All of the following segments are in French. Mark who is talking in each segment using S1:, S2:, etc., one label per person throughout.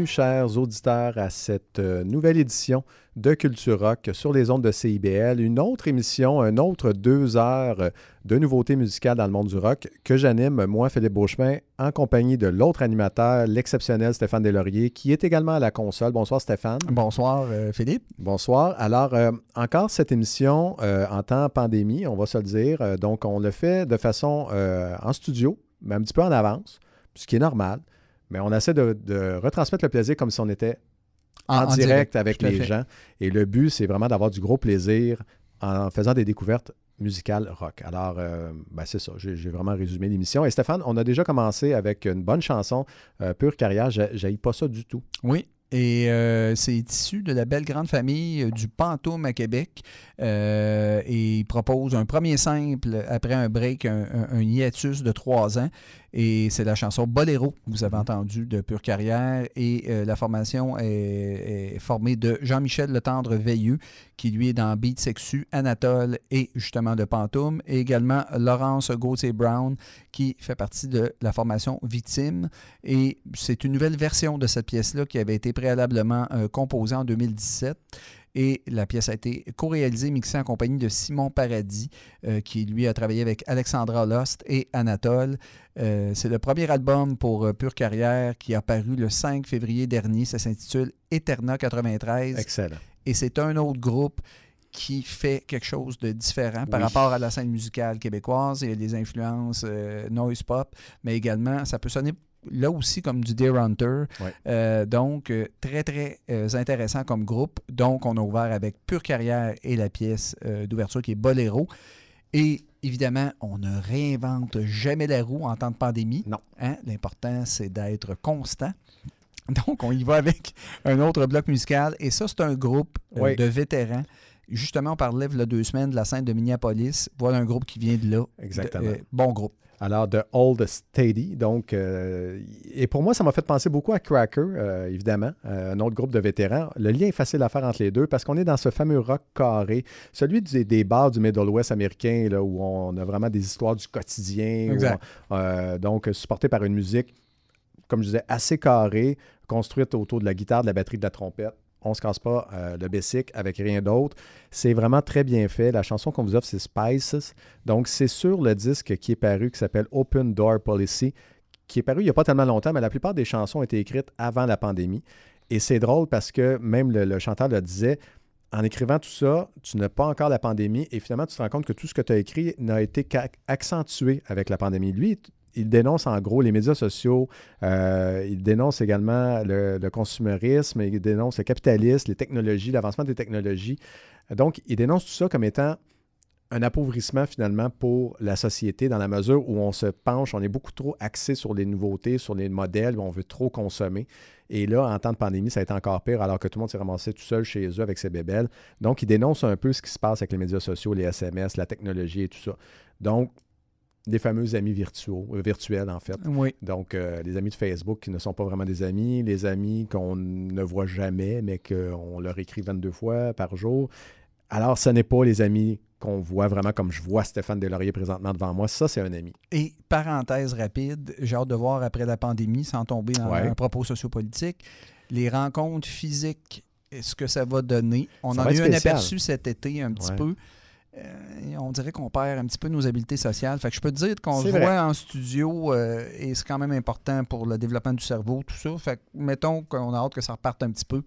S1: Bienvenue, chers auditeurs, à cette euh, nouvelle édition de Culture Rock sur les ondes de CIBL. Une autre émission, un autre deux heures de nouveautés musicales dans le monde du rock que j'anime, moi, Philippe Beauchemin, en compagnie de l'autre animateur, l'exceptionnel Stéphane Delaurier, qui est également à la console. Bonsoir, Stéphane.
S2: Bonsoir, euh, Philippe.
S1: Bonsoir. Alors, euh, encore cette émission en temps pandémie, on va se le dire. donc, on le fait de façon en studio, mais un petit peu en avance, ce qui est normal. Mais on essaie de, retransmettre le plaisir comme si on était
S3: en, direct,
S2: direct,
S3: avec les
S2: fait.
S3: gens. Et le but, c'est vraiment d'avoir du gros plaisir en faisant des découvertes musicales rock. Alors, euh, ben, c'est ça, j'ai vraiment résumé l'émission. Et Stéphane, on a déjà commencé avec une bonne chanson, euh, Pure Carrière, j'ai pas ça du tout.
S2: Oui. Et euh, c'est issu de la belle grande famille du Pantoum à Québec. Euh, et il propose un premier simple après un break, un, un- un hiatus de trois ans. Et c'est la chanson Boléro que vous avez entendu de Pure Carrière. Et euh, la formation est, formée de Jean-Michel Letendre Veilleux, qui lui est dans Beat Sexu, Anatole et justement de Pantoum. Et également Laurence Gauthier-Brown, qui fait partie de la formation Victime. Et c'est une nouvelle version de cette pièce-là qui avait été préalablement euh, composée en 2017. Et la pièce a été co-réalisée, mixée en compagnie de Simon Paradis, euh, qui lui a travaillé avec Alexandra Lost et Anatole. Euh, c'est le premier album pour euh, Pure Carrière qui a paru le 5 février dernier. Ça s'intitule Eterna 93.
S3: Excellent.
S2: Et c'est un autre groupe qui fait quelque chose de différent par
S3: Oui.
S2: rapport à la scène musicale québécoise. Il y a des influences euh, noise pop, mais également, ça peut sonner là aussi comme du Deer Hunter.
S3: Ouais.
S2: Euh, donc, euh, très, très euh, intéressant comme groupe. Donc, on a ouvert avec Pure Carrière et la pièce euh, d'ouverture qui est Boléro. Et évidemment, on ne réinvente jamais la roue en temps de pandémie.
S3: Non.
S2: Hein? L'important, c'est d'être constant. Donc, on y va avec un autre bloc musical. Et ça, c'est un groupe de vétérans. Justement, on parlait il y a deux semaines de la scène de Minneapolis. Voilà un groupe qui vient de là.
S3: Exactement.
S2: De- euh, bon groupe.
S3: Alors, de Old Steady. Donc, euh, et pour moi, ça m'a fait penser beaucoup à Cracker, euh, évidemment, euh, un autre groupe de vétérans. Le lien est facile à faire entre les deux parce qu'on est dans ce fameux rock carré, celui des, des bars du Middle West américain, là, où on a vraiment des histoires du quotidien. où
S2: Exact.
S3: on- donc, supporté par une musique, comme je disais, assez carrée, construite autour de la guitare, de la batterie, de la trompette. On se casse pas euh, le basic avec rien d'autre. C'est vraiment très bien fait. La chanson qu'on vous offre, c'est Spices. Donc, c'est sur le disque qui est paru, qui s'appelle Open Door Policy, qui est paru il n'y a pas tellement longtemps, mais la plupart des chansons ont été écrites avant la pandémie. Et c'est drôle parce que même le, le chanteur le disait, en écrivant tout ça, tu n'as pas encore la pandémie et finalement, tu te rends compte que tout ce que tu as écrit n'a été qu'accentué avec la pandémie. Lui, il dénonce en gros les médias sociaux, euh, il dénonce également le, le consumérisme, il dénonce le capitalisme, les technologies, l'avancement des technologies. Donc, il dénonce tout ça comme étant un appauvrissement finalement pour la société dans la mesure où on se penche, on est beaucoup trop axé sur les nouveautés, sur les modèles, où on veut trop consommer. Et là, en temps de pandémie, ça a été encore pire alors que tout le monde s'est ramassé tout seul chez eux avec ses bébelles. Donc, il dénonce un peu ce qui se passe avec les médias sociaux, les SMS, la technologie et tout ça. Donc, des fameux amis virtuaux, euh, virtuels en fait.
S2: Oui.
S3: Donc, euh, les amis de Facebook qui ne sont pas vraiment des amis, les amis qu'on ne voit jamais, mais qu'on leur écrit 22 fois par jour. Alors, ce n'est pas les amis qu'on voit vraiment comme je vois Stéphane Delaurier présentement devant moi. Ça, c'est un ami.
S2: Et parenthèse rapide, j'ai hâte de voir après la pandémie, sans tomber dans
S3: Ouais.
S2: un propos sociopolitique, les rencontres physiques, ce que ça va donner? On
S3: Ça
S2: en a eu un aperçu cet été un petit
S3: Ouais.
S2: peu. Euh, on dirait qu'on perd un petit peu nos habiletés sociales. Fait que je peux te dire qu'on se
S3: vrai.
S2: voit en studio euh, et c'est quand même important pour le développement du cerveau, tout ça. Fait que mettons qu'on a hâte que ça reparte un petit peu.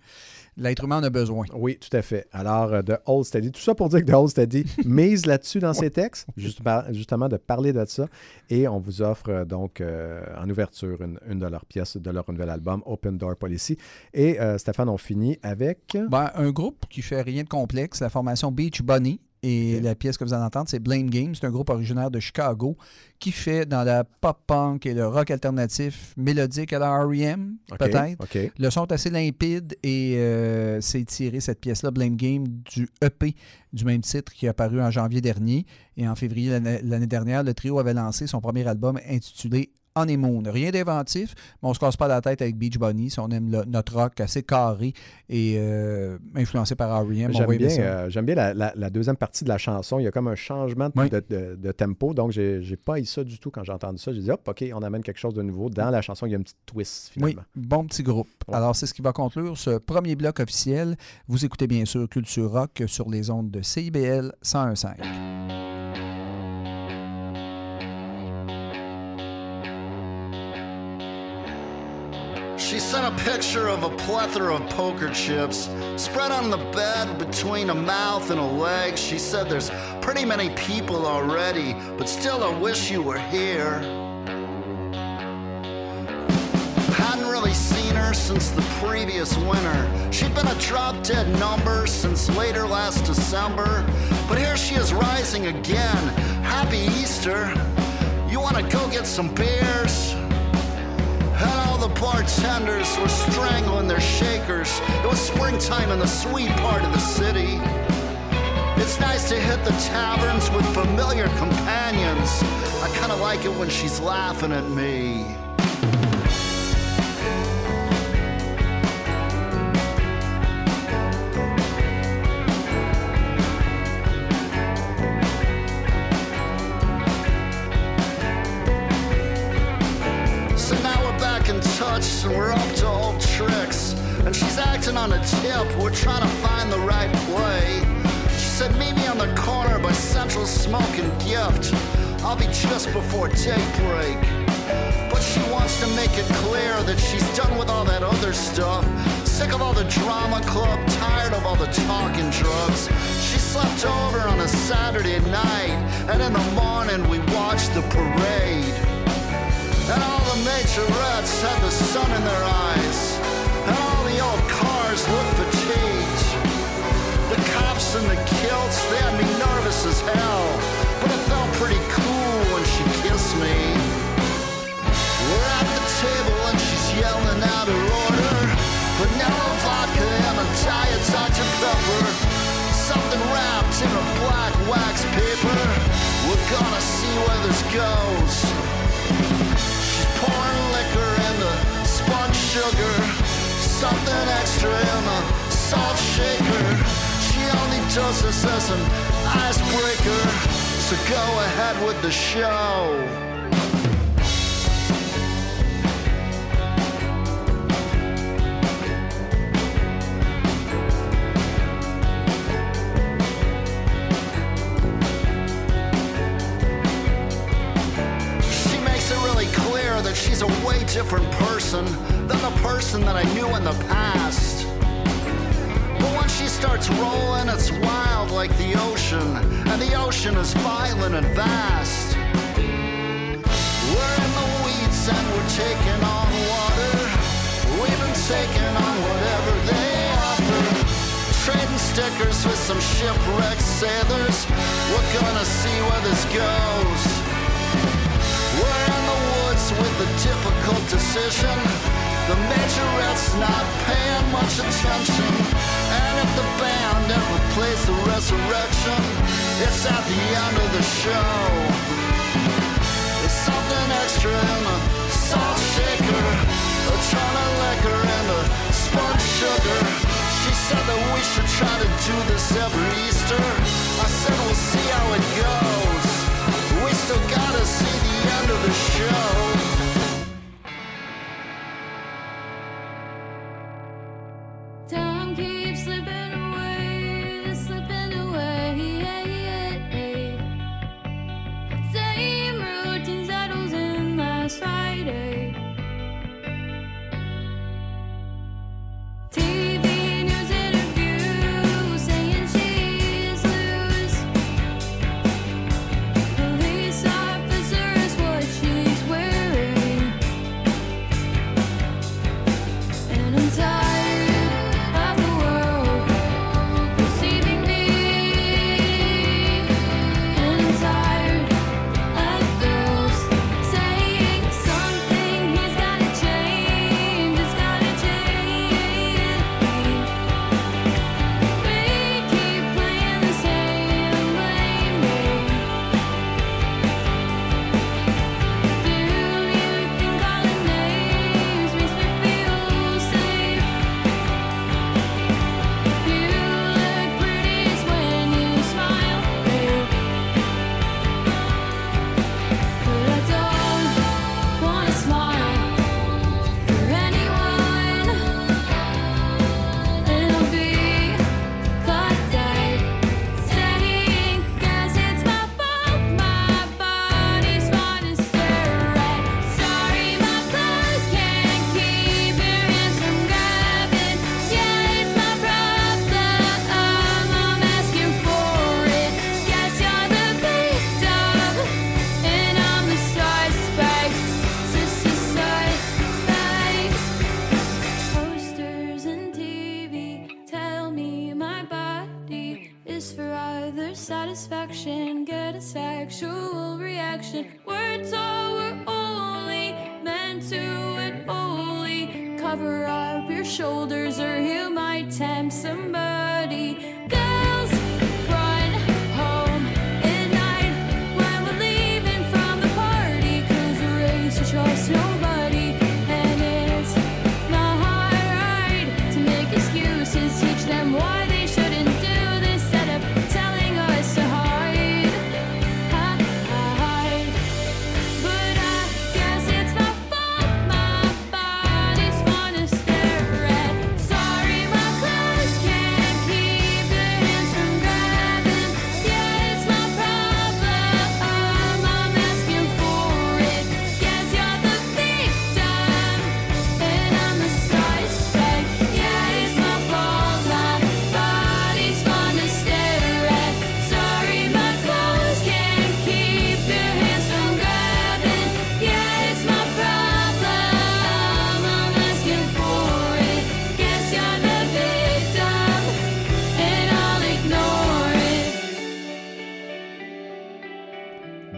S2: L'être humain en a besoin.
S3: Oui, tout à fait. Alors, euh, de Old Steady, tout ça pour dire que de Old Steady mise là-dessus dans ses textes, justement de parler de ça. Et on vous offre donc euh, en ouverture une, une de leurs pièces de leur nouvel album, Open Door Policy. Et Stéphane, on finit avec.
S2: Ben, un groupe qui fait rien de complexe, la formation Beach Bunny. Et la pièce que vous allez entendre, c'est Blame Game. C'est un groupe originaire de Chicago qui fait dans la pop-punk et le rock alternatif mélodique à la R.E.M., peut-être. Le son est assez limpide et euh, c'est tiré, cette pièce-là, Blame Game, du EP du même titre qui est apparu en janvier dernier. Et en février l'année dernière, le trio avait lancé son premier album intitulé Honeymoon. Rien d'inventif, mais on se casse pas la tête avec Beach Bunny si on aime le- notre rock assez carré et euh, influencé par R.E.M. on
S3: J'aime bien, euh, j'aime bien la, la- la deuxième partie de la chanson. Il y a comme un changement de,
S2: Oui.
S3: de- de- de tempo. Donc, j'ai j'ai pas eu ça du tout quand j'ai entendu ça. J'ai dit, hop, OK, on amène quelque chose de nouveau. Dans la chanson, il y a une petite twist
S2: Oui, bon petit groupe.
S3: Ouais.
S2: Alors, c'est ce qui va conclure ce premier bloc officiel. Vous écoutez bien sûr Culture Rock sur les ondes de CIBL 101.5.
S4: sent a picture of a plethora of poker chips spread on the bed between a mouth and a leg. She said, There's pretty many people already, but still I wish you were here. Hadn't really seen her since the previous winter. She'd been a drop dead number since later last December. But here she is rising again. Happy Easter. You wanna go get some beers? And all the bartenders were strangling their shakers. It was springtime in the sweet part of the city. It's nice to hit the taverns with familiar companions. I kinda like it when she's laughing at me. Acting on a tip, we're trying to find the right way. She said, Meet me on the corner by Central Smoke and Gift. I'll be just before daybreak. But she wants to make it clear that she's done with all that other stuff. Sick of all the drama club, tired of all the talking drugs. She slept over on a Saturday night, and in the morning we watched the parade. And all the majorettes had the sun in their eyes. Cars looked fatigued. The cops in the kilts, they had me nervous as hell. But it felt pretty cool when she kissed me. We're at the table and she's yelling out her order. Vanilla vodka and a diet Dr. Pepper. Something wrapped in a black wax paper. We're gonna see where this goes. She's pouring liquor in the spun sugar. Something extra in the salt shaker. She only does this as an icebreaker. So go ahead with the show. Different person than the person that I knew in the past. But when she starts rolling, it's wild like the ocean, and the ocean is violent and vast. We're in the weeds and we're taking on water. We've been taking on whatever they offer. Trading stickers with some shipwrecked sailors. We're gonna see where this goes. With a difficult decision. The majorette's not paying much attention. And if the band ever plays the resurrection, it's at the end of the show. There's something extra in the salt shaker, a ton of liquor and a spun sugar. She said that we should try to do this every Easter. I said we'll see how it goes. Still gotta see the end of the show.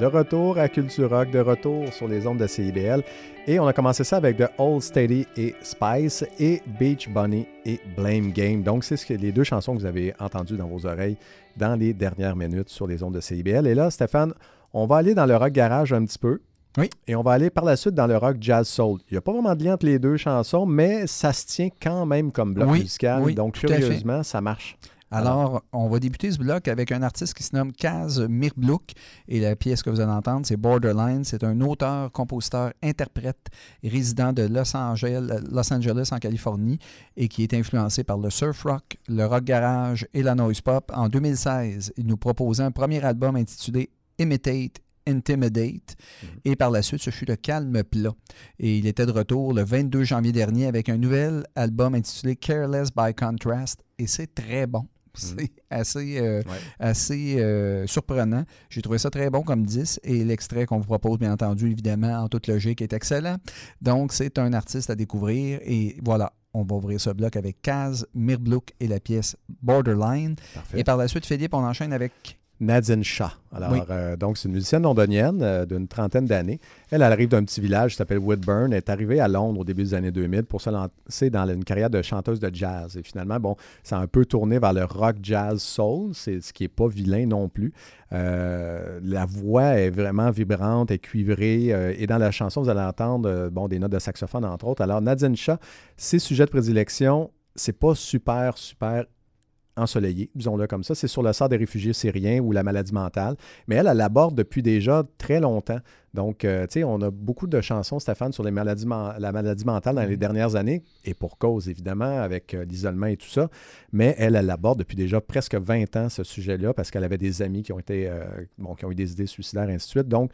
S3: De retour à Culture Rock, de retour sur les ondes de CIBL. Et on a commencé ça avec The Old Steady et Spice et Beach Bunny et Blame Game. Donc, c'est ce que, les deux chansons que vous avez entendues dans vos oreilles dans les dernières minutes sur les ondes de CIBL. Et là, Stéphane, on va aller dans le rock garage un petit peu.
S2: Oui.
S3: Et on va aller par la suite dans le rock jazz soul. Il n'y a pas vraiment de lien entre les deux chansons, mais ça se tient quand même comme bloc
S2: Oui,
S3: musical.
S2: oui,
S3: Donc, curieusement, ça marche.
S2: Alors, on va débuter ce bloc avec un artiste qui se nomme Kaz Mirblouk. Et la pièce que vous allez entendre, c'est Borderline. C'est un auteur, compositeur, interprète résident de Los Angeles, Los Angeles, en Californie, et qui est influencé par le surf rock, le rock garage et la noise pop. En 2016, il nous proposait un premier album intitulé Imitate Intimidate. Et par la suite, ce fut le calme plat. Et il était de retour le 22 janvier dernier avec un nouvel album intitulé Careless by Contrast. Et c'est très bon. C'est assez, euh,
S3: Ouais.
S2: assez euh, surprenant. J'ai trouvé ça très bon comme 10 et l'extrait qu'on vous propose, bien entendu, évidemment, en toute logique, est excellent. Donc, c'est un artiste à découvrir et voilà, on va ouvrir ce bloc avec Kaz Mirblouk et la pièce Borderline.
S3: Parfait.
S2: Et par la suite, Philippe, on enchaîne avec
S3: Nadine Shah. Alors,
S2: Oui.
S3: euh, donc, c'est une musicienne londonienne euh, d'une trentaine d'années. Elle, elle arrive d'un petit village qui s'appelle Woodburn. Elle est arrivée à Londres au début des années 2000 pour se lancer dans une carrière de chanteuse de jazz. Et finalement, bon, ça a un peu tourné vers le rock jazz soul, c'est ce qui n'est pas vilain non plus. Euh, la voix est vraiment vibrante et cuivrée. et dans la chanson, vous allez entendre bon, des notes de saxophone, entre autres. Alors, Nadine Shah, ses sujets de prédilection, c'est pas super, super ensoleillé, disons-le comme ça. C'est sur le sort des réfugiés syriens ou la maladie mentale. Mais elle, elle l'aborde depuis déjà très longtemps. Donc, euh, tu sais, on a beaucoup de chansons, Stéphane, sur les maladies men- la maladie mentale dans les dernières années, et pour cause, évidemment, avec euh, l'isolement et tout ça. Mais elle, elle aborde depuis déjà presque 20 ans ce sujet-là, parce qu'elle avait des amis qui ont été, euh, bon, qui ont eu des idées suicidaires, et ainsi de suite. Donc,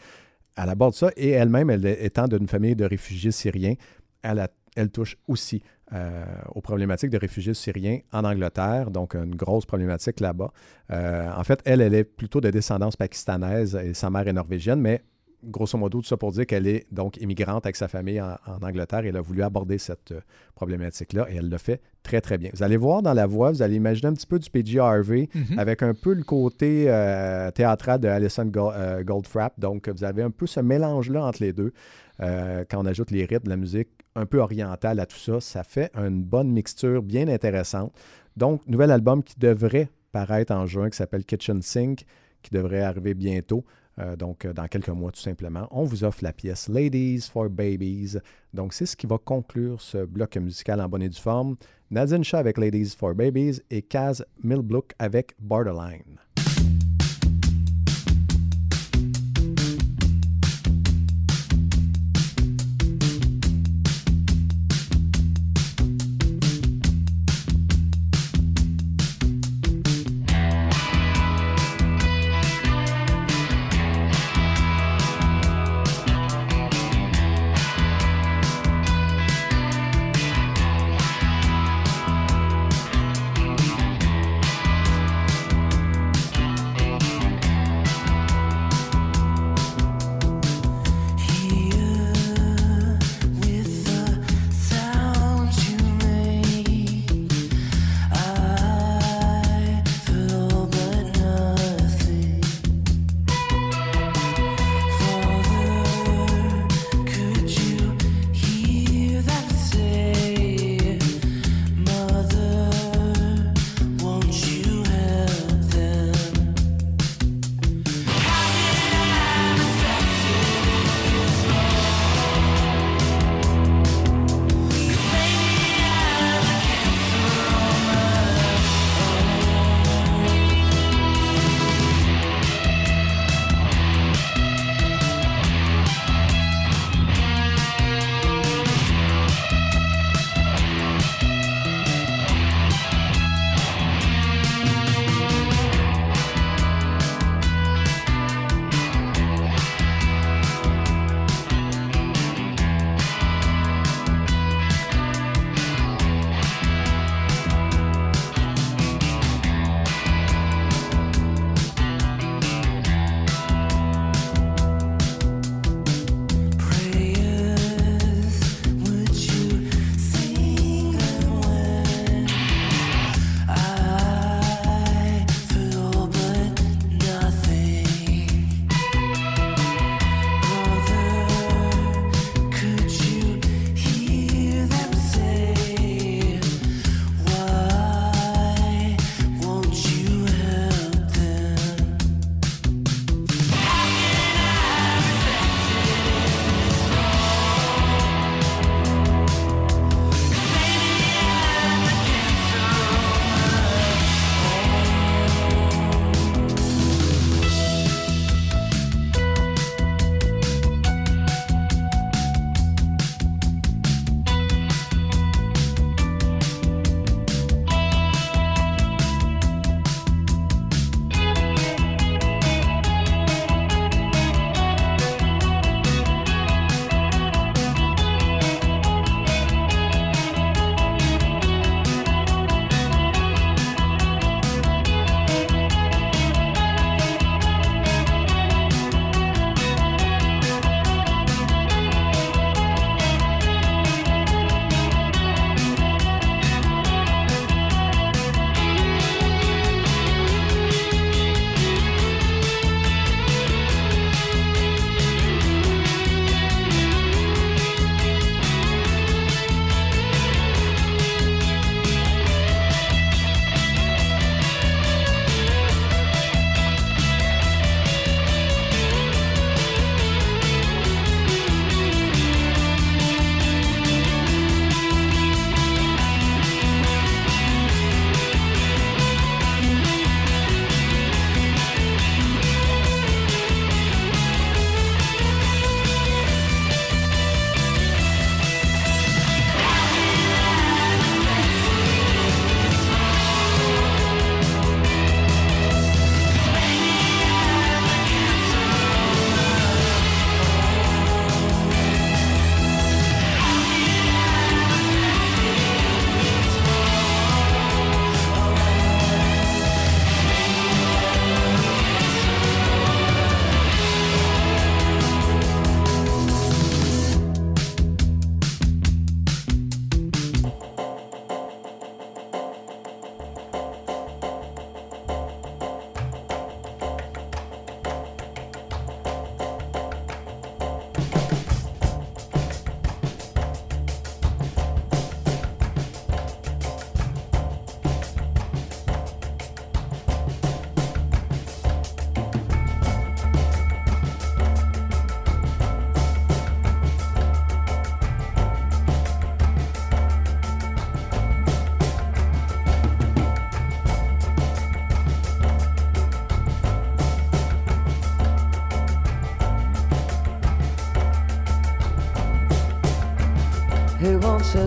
S3: elle aborde ça, et elle-même, elle, étant d'une famille de réfugiés syriens, elle, a- elle touche aussi euh, aux problématiques de réfugiés syriens en Angleterre, donc une grosse problématique là-bas. Euh, en fait, elle, elle est plutôt de descendance pakistanaise et sa mère est norvégienne, mais grosso modo, tout ça pour dire qu'elle est donc immigrante avec sa famille en, en Angleterre et elle a voulu aborder cette euh, problématique-là et elle le fait très, très bien. Vous allez voir dans la voix, vous allez imaginer un petit peu du PG Harvey avec un peu le côté euh, théâtral de Alison Go- euh, Goldfrapp. Donc, vous avez un peu ce mélange-là entre les deux. Quand on ajoute les rythmes, la musique un peu orientale à tout ça, ça fait une bonne mixture bien intéressante. Donc, nouvel album qui devrait paraître en juin, qui s'appelle Kitchen Sink, qui devrait arriver bientôt. Euh, donc, euh, dans quelques mois, tout simplement. On vous offre la pièce Ladies for Babies. Donc, c'est ce qui va conclure ce bloc musical en bonne et due forme. Nadine Shah avec Ladies for Babies et Kaz Milbrook avec Borderline.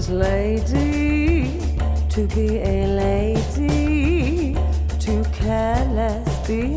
S5: His lady to be a lady, to careless, be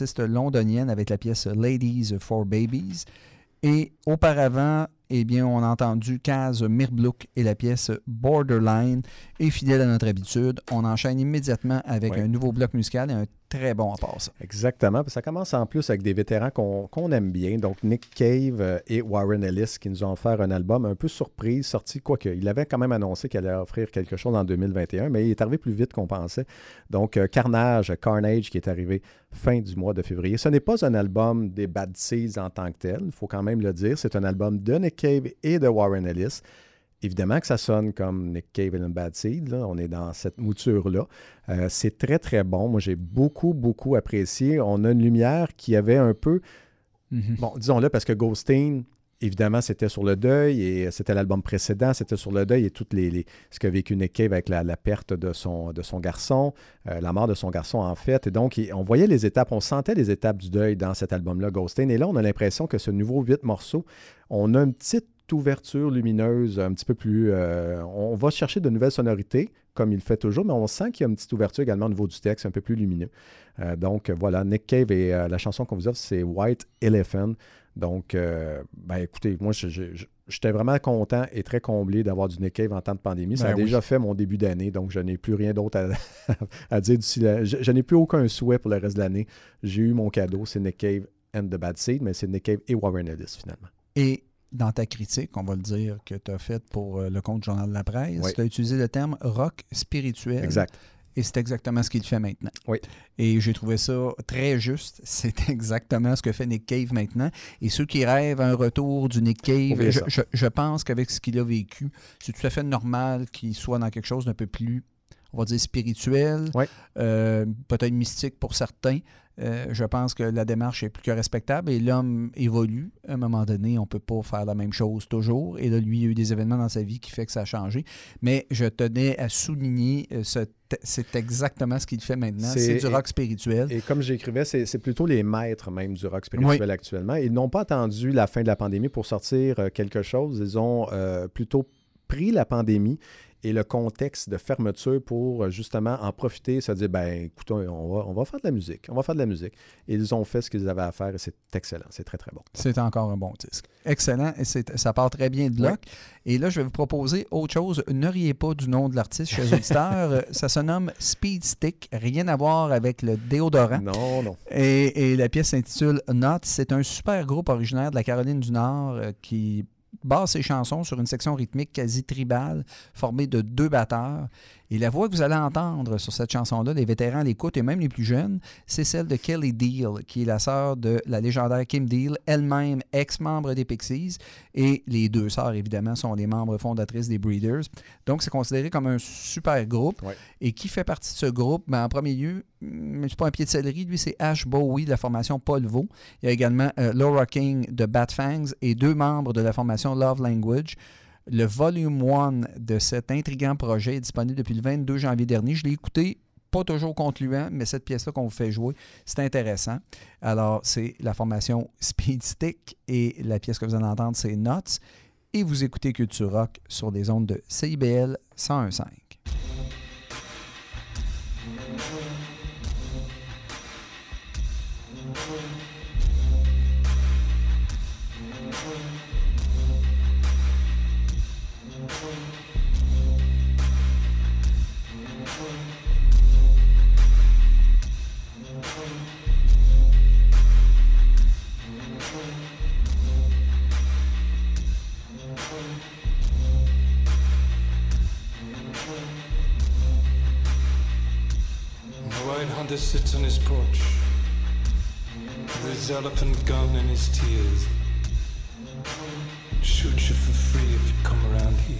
S2: artiste londonienne avec la pièce Ladies for Babies. Et auparavant, eh bien, on a entendu Kaz Mirblouk et la pièce Borderline. Et fidèle à notre habitude, on enchaîne immédiatement avec un nouveau bloc musical et un très bon à part ça.
S3: Exactement. Ça commence en plus avec des vétérans qu'on qu'on aime bien. Donc, Nick Cave euh, et Warren Ellis qui nous ont offert un album un peu surprise, sorti, quoique, il avait quand même annoncé qu'il allait offrir quelque chose en 2021, mais il est arrivé plus vite qu'on pensait. Donc, euh, Carnage, Carnage qui est arrivé fin du mois de février. Ce n'est pas un album des Bad Seeds en tant que tel, il faut quand même le dire. C'est un album de Nick Cave et de Warren Ellis. Évidemment que ça sonne comme Nick Cave and Bad Seed. là. On est dans cette mouture-là. Euh, c'est très, très bon. Moi, j'ai beaucoup, beaucoup apprécié. On a une lumière qui avait un peu.
S2: Mhm.
S3: Bon, disons-le, parce que Ghosting, évidemment, c'était sur le deuil et c'était l'album précédent, c'était sur le deuil et tout les, les- ce qu'a vécu Nick Cave avec la, la perte de son, de son garçon, euh, la mort de son garçon, en fait. Et donc, on voyait les étapes, on sentait les étapes du deuil dans cet album-là, Ghosting. Et là, on a l'impression que ce nouveau huit morceaux, on a une petite ouverture lumineuse un petit peu plus... euh, on va chercher de nouvelles sonorités, comme il le fait toujours, mais on sent qu'il y a une petite ouverture également au niveau du texte, un peu plus lumineux. Euh, donc, voilà, Nick Cave et euh, la chanson qu'on vous offre, c'est White Elephant. Donc, ben écoutez, moi, je- je- je- j'étais vraiment content et très comblé d'avoir du Nick Cave en temps de pandémie. Ça
S2: Ben
S3: a
S2: oui.
S3: déjà fait mon début d'année, donc je n'ai plus rien d'autre à, à dire d'ici là. Je, je n'ai plus aucun souhait pour le reste de l'année. J'ai eu mon cadeau, c'est Nick Cave and the Bad Seed, mais c'est Nick Cave et Warren Ellis finalement.
S2: Et dans ta critique, on va le dire, que tu as faite pour euh, le compte Journal de la Presse,
S3: Oui.
S2: tu as utilisé le terme rock spirituel.
S3: Exact.
S2: Et c'est exactement ce qu'il fait maintenant.
S3: Oui.
S2: Et j'ai trouvé ça très juste. C'est exactement ce que fait Nick Cave maintenant. Et ceux qui rêvent un retour du Nick Cave, je,
S3: ça.
S2: je- je pense qu'avec ce qu'il a vécu, c'est tout à fait normal qu'il soit dans quelque chose d'un peu plus, on va dire, spirituel,
S3: Oui.
S2: euh, peut-être mystique pour certains. Euh, je pense que la démarche est plus que respectable et l'homme évolue. À un moment donné, on ne peut pas faire la même chose toujours. Et là, lui, il y a eu des événements dans sa vie qui fait que ça a changé. Mais je tenais à souligner, euh, ce c'est exactement ce qu'il fait maintenant.
S3: C'est-
S2: du rock spirituel.
S3: Et comme j'écrivais, c'est plutôt les maîtres même du rock spirituel actuellement. Ils n'ont pas attendu la fin de la pandémie pour sortir euh, quelque chose. Ils ont euh, plutôt pris la pandémie et le contexte de fermeture pour euh, justement en profiter, se dire, ben écoutez, on va, on va faire de la musique. On va faire de la musique. Et ils ont fait ce qu'ils avaient à faire et c'est excellent. C'est très, très bon.
S2: C'est encore un bon disque. Excellent. Et ça part très bien de bloc. Et là, je vais vous proposer autre chose. Ne riez pas du nom de l'artiste chez les auditeurs. Ça se nomme Speed Stick. Rien à voir avec le déodorant.
S3: Non, non.
S2: Et, et la pièce s'intitule Not. C'est un super groupe originaire de la Caroline du Nord euh, qui base ses chansons sur une section rythmique quasi tribale formée de deux batteurs. Et la voix que vous allez entendre sur cette chanson-là, les vétérans l'écoutent et même les plus jeunes, c'est celle de Kelly Deal, qui est la sœur de la légendaire Kim Deal, elle-même ex-membre des Pixies. Et les deux sœurs, évidemment, sont les membres fondatrices des Breeders. Donc, c'est considéré comme un super groupe.
S3: Ouais.
S2: Et qui fait partie de ce groupe? Ben, en premier lieu, hum, c'est pas un pied de céleri, lui, c'est Ash Bowie de la formation Polvo. Il y a également euh, Laura King de Bat Fangs et deux membres de la formation Love Language. Le volume 1 de cet intriguant projet est disponible depuis le 22 janvier dernier. Je l'ai écouté, pas toujours concluant, mais cette pièce-là qu'on vous fait jouer, c'est intéressant. Alors, c'est la formation Speed Stick et la pièce que vous allez entendre, c'est Nuts. Et vous écoutez Culture Rock sur les ondes de CIBL 101.5.
S6: gun and his tears. Shoot you for free if you come around here.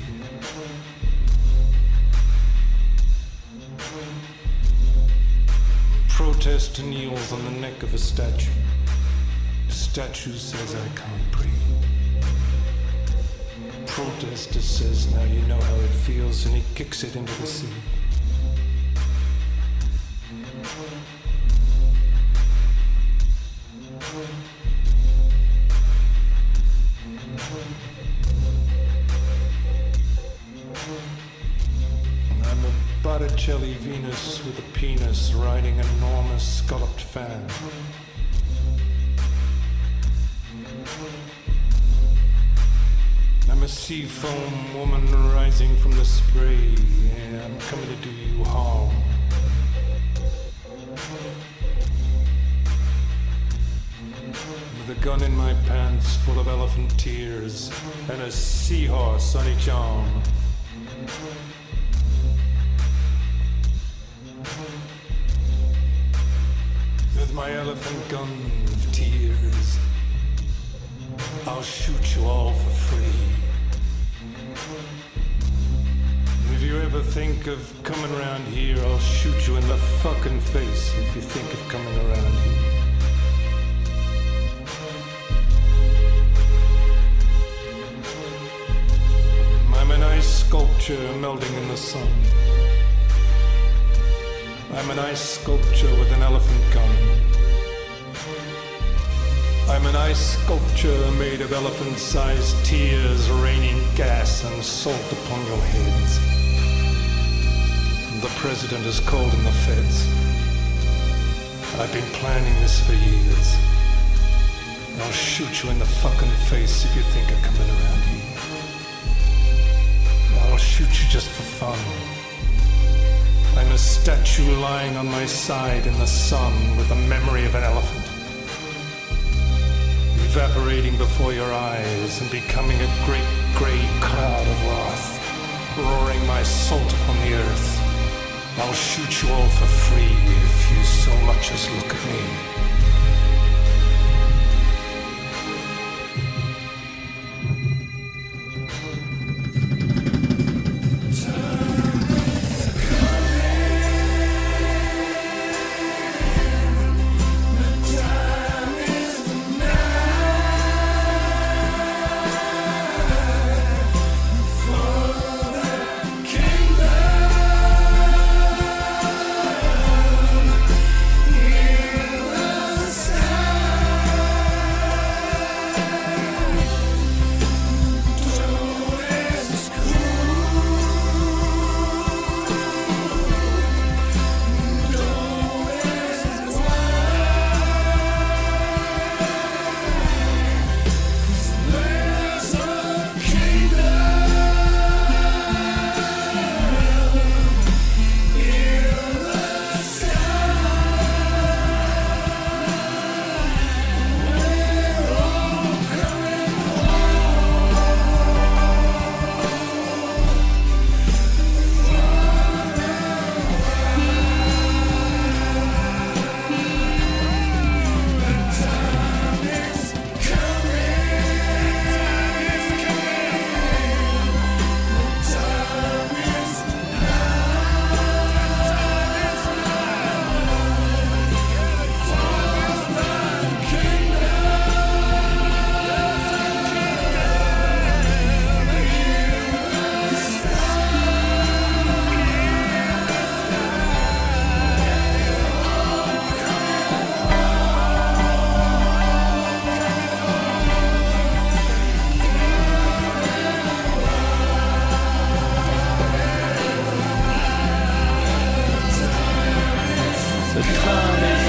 S6: Protest kneels on the neck of a statue. The statue says, I can't breathe. Protester says, Now you know how it feels, and he kicks it into the sea. Botticelli Venus with a penis riding an enormous scalloped fan. I'm a sea foam woman rising from the spray. Yeah, I'm coming to do you harm. With a gun in my pants full of elephant tears and a seahorse on each arm. With my elephant gun of tears, I'll shoot you all for free. If you ever think of coming around here, I'll shoot you in the fucking face if you think of coming around here. I'm an ice sculpture melting in the sun. I'm an ice sculpture with an elephant I'm an ice sculpture made of elephant sized tears raining gas and salt upon your heads. The president has called in the feds. I've been planning this for years. I'll shoot you in the fucking face if you think of coming around here. I'll shoot you just for fun. I'm a statue lying on my side in the sun with the memory of an elephant. Evaporating before your eyes and becoming a great grey cloud of wrath, roaring my salt upon the earth. I'll shoot you all for free if you so much as look at me.
S3: becoming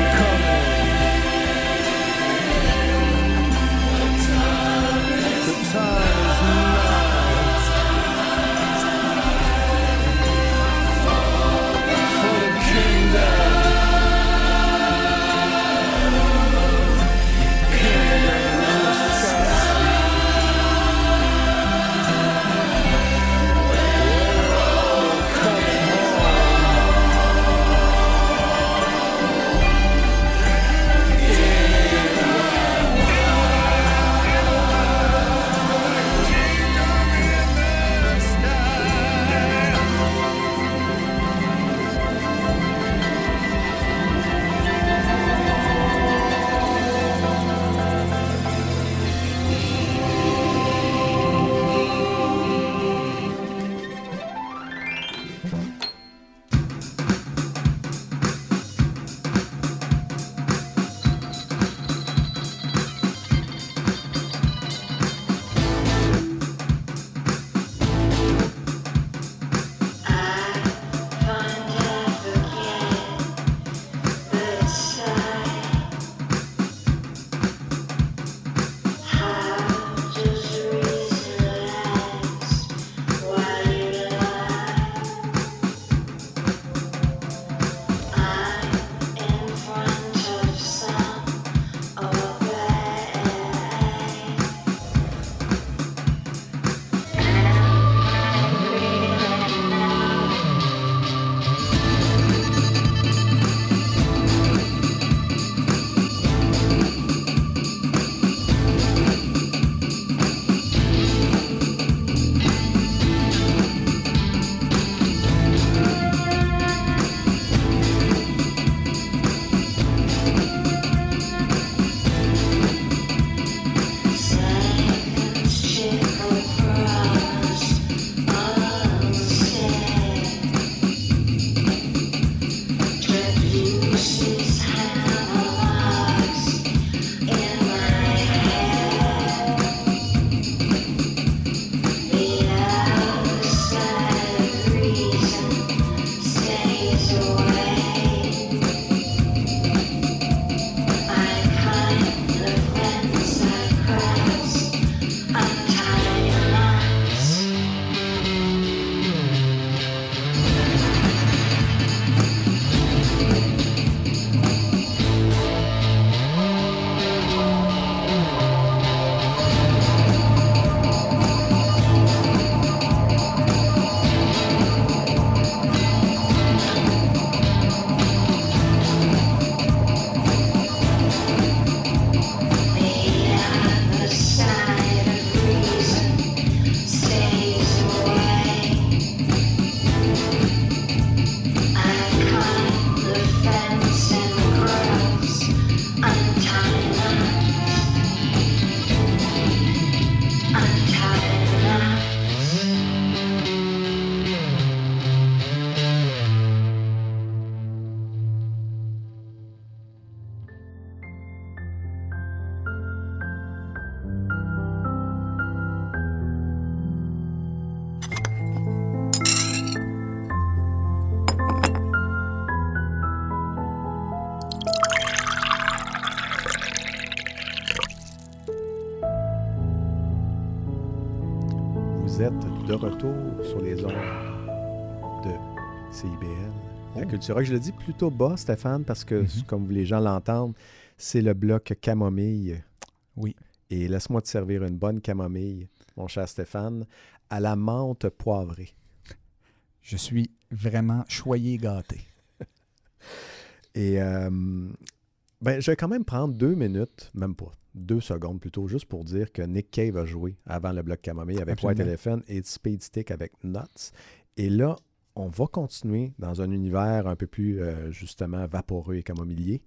S3: Je le dis plutôt bas, Stéphane, parce que,
S2: Mhm.
S3: comme les gens l'entendent, c'est le bloc camomille.
S2: Oui.
S3: Et laisse-moi te servir une bonne camomille, mon cher Stéphane, à la menthe poivrée.
S2: Je suis vraiment choyé gâté.
S3: Et euh, ben, je vais quand même prendre deux minutes, même pas, deux secondes plutôt, juste pour dire que Nick Cave a joué avant le bloc camomille avec
S2: Absolument.
S3: White Elephant et Speed Stick avec Nuts. Et là, on va continuer dans un univers un peu plus, euh, justement, vaporeux et camomillier,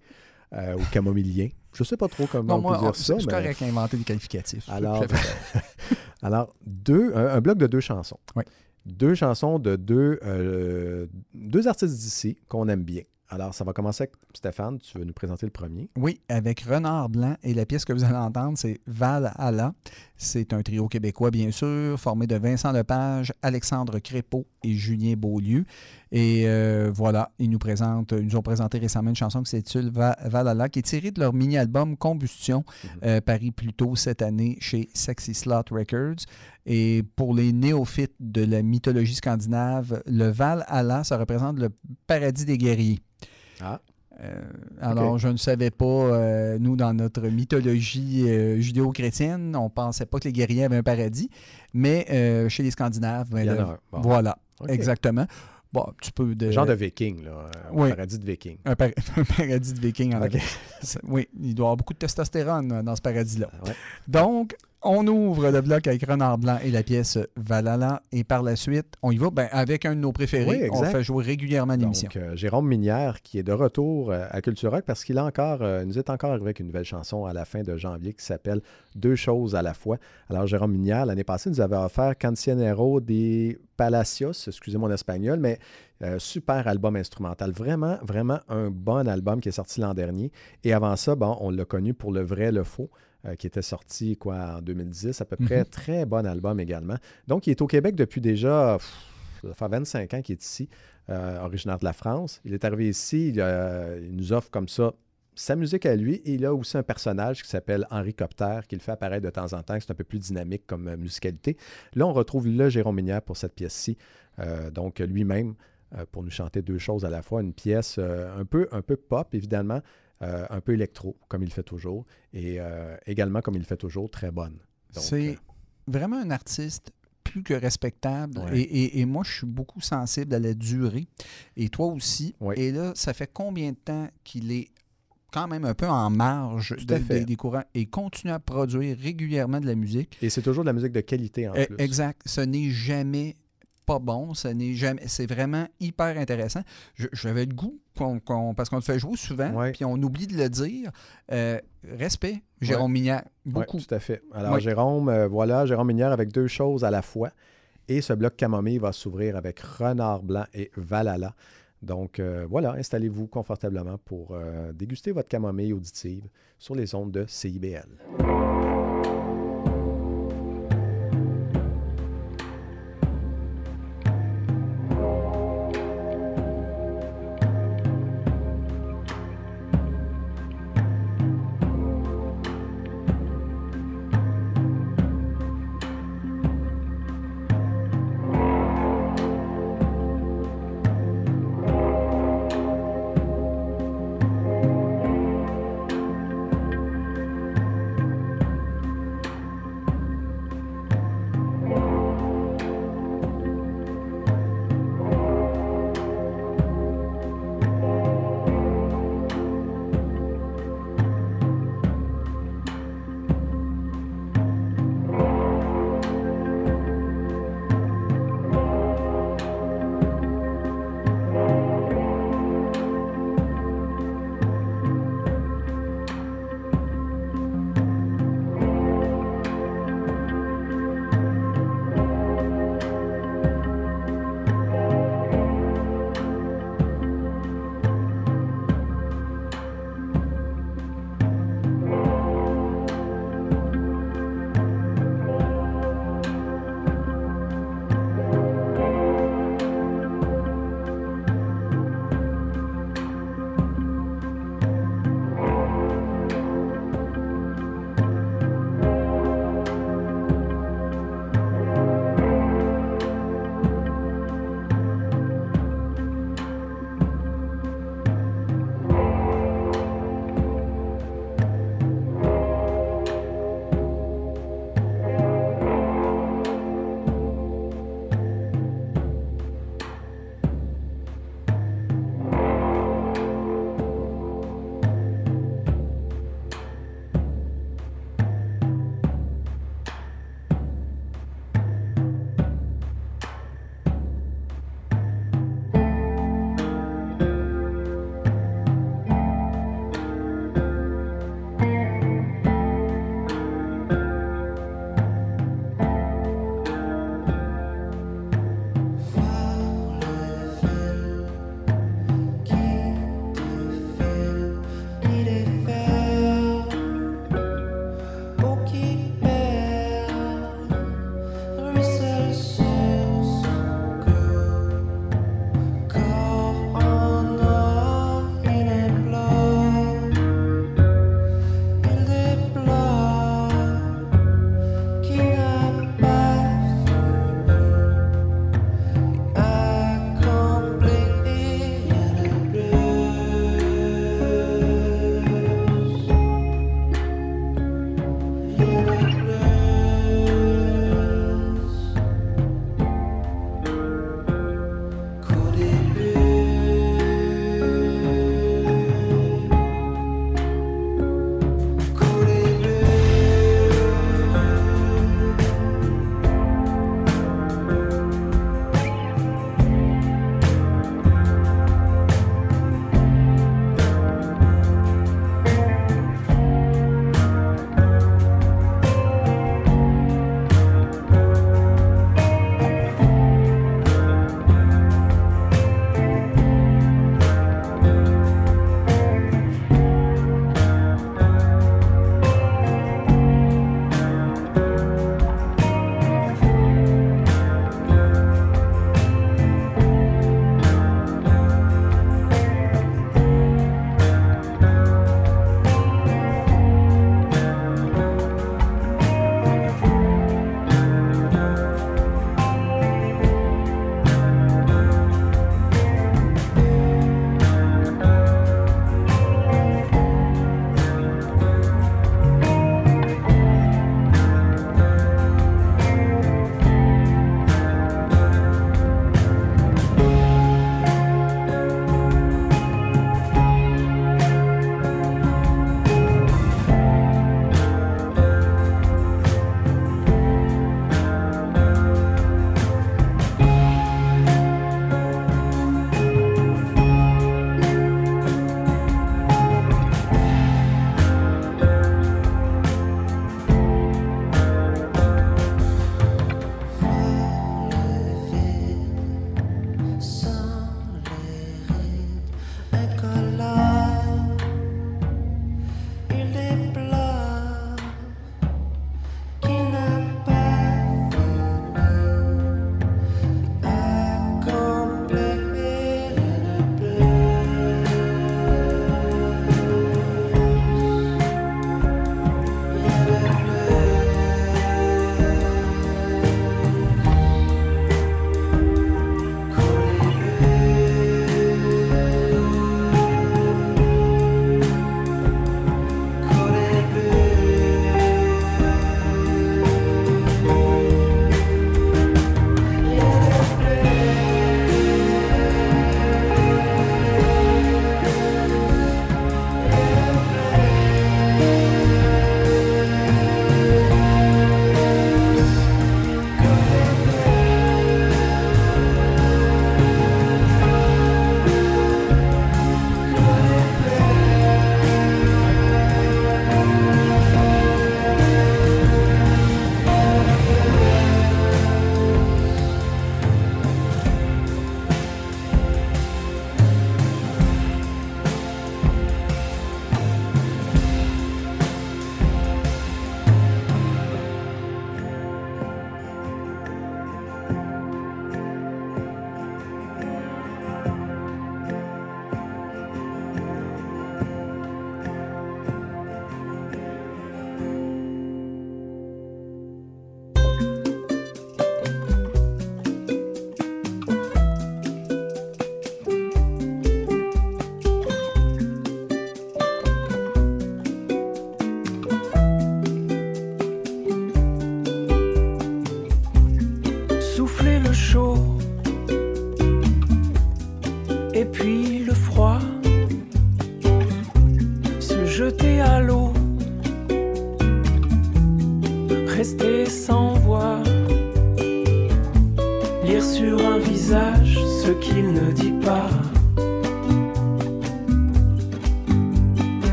S3: euh, ou camomillien. Je sais pas trop comment
S2: Non,
S3: on
S2: moi,
S3: peut
S2: on-
S3: dire ça.
S2: c'est
S3: mais-
S2: correct d'inventer des qualificatifs.
S3: Alors, alors deux, un, un bloc de deux chansons.
S2: Oui.
S3: Deux chansons de deux, euh, deux artistes d'ici qu'on aime bien. Alors, ça va commencer avec Stéphane. Tu veux nous présenter le premier?
S2: Oui, avec Renard Blanc et la pièce que vous allez entendre, c'est Val Allah. C'est un trio québécois, bien sûr, formé de Vincent Lepage, Alexandre Crépeau et Julien Beaulieu. Et euh, voilà, ils nous présentent, ils nous ont présenté récemment une chanson qui s'intitule Va- Val Allah, qui est tirée de leur mini-album Combustion, euh, paru plus tôt cette année chez Sexy Slot Records. Et pour les néophytes de la mythologie scandinave, le Val Allah, ça représente le paradis des guerriers.
S3: Ah.
S2: Euh, alors, je ne savais pas, euh, nous, dans notre mythologie euh, judéo-chrétienne, on ne pensait pas que les guerriers avaient un paradis, mais chez les Scandinaves, ben
S3: Il y en
S2: là,
S3: a un. Bon.
S2: voilà, exactement. Bon, un petit peu de...
S3: Genre de viking, là.
S2: oui.
S3: Paradis de viking.
S2: Un, par- un paradis de vikings. en
S3: OK.
S2: C'est- Oui, il doit y avoir beaucoup de testostérone dans ce paradis-là.
S3: Ouais.
S2: Donc, on ouvre le bloc avec Renard Blanc et la pièce Valhalla. Et par la suite, on y va ben, avec un de nos préférés.
S3: Oui,
S2: on fait jouer régulièrement l'émission.
S3: Donc, euh, Jérôme Minière, qui est de retour euh, à Culture Rock parce qu'il a encore, euh, nous est encore arrivé avec une nouvelle chanson à la fin de janvier qui s'appelle Deux choses à la fois. Alors, Jérôme Minière, l'année passée, nous avait offert Cancionero des Palacios, excusez mon espagnol, mais euh, super album instrumental. Vraiment, vraiment un bon album qui est sorti l'an dernier. Et avant ça, bon, on l'a connu pour Le Vrai, Le Faux. Euh, qui était sorti quoi en 2010 à peu près.
S2: Mhm.
S3: Très bon album également. Donc, il est au Québec depuis déjà, ça fait 25 ans qu'il est ici euh, originaire de la France. Il est arrivé ici, il, euh, il nous offre comme ça sa musique à lui et il a aussi un personnage qui s'appelle Henri Copter qui le fait apparaître de temps en temps, c'est un peu plus dynamique comme musicalité. Là, on retrouve le Jérôme Minière pour cette pièce-ci, Euh, donc lui-même pour nous chanter deux choses à la fois, une pièce un, peu, un peu pop évidemment, euh, un peu électro comme il fait toujours et euh, également comme il fait toujours, très bonne.
S2: C'est
S3: euh,
S2: vraiment un artiste plus que respectable.
S3: Ouais.
S2: Et, et- et moi, je suis beaucoup sensible à la durée. Et toi aussi.
S3: Ouais.
S2: Et là, ça fait combien de temps qu'il est quand même un peu en marge de- des- courants et continue à produire régulièrement de la musique?
S3: et c'est toujours de la musique de qualité en
S2: Eh,
S3: plus.
S2: Exact. Ce n'est jamais pas bon. Ce n'est jamais. C'est vraiment hyper intéressant. J'avais le goût qu'on- qu'on- parce qu'on le fait jouer souvent, puis on oublie de le dire. Euh, respect, Jérôme Mignac.
S3: Oui,
S2: Beaucoup.
S3: tout à fait. Alors. Jérôme, euh, voilà, Jérôme Minière avec deux choses à la fois. Et ce bloc camomille va s'ouvrir avec Renard Blanc et Valhalla. Donc, euh, voilà, installez-vous confortablement pour euh, déguster votre camomille auditive sur les ondes de CIBL.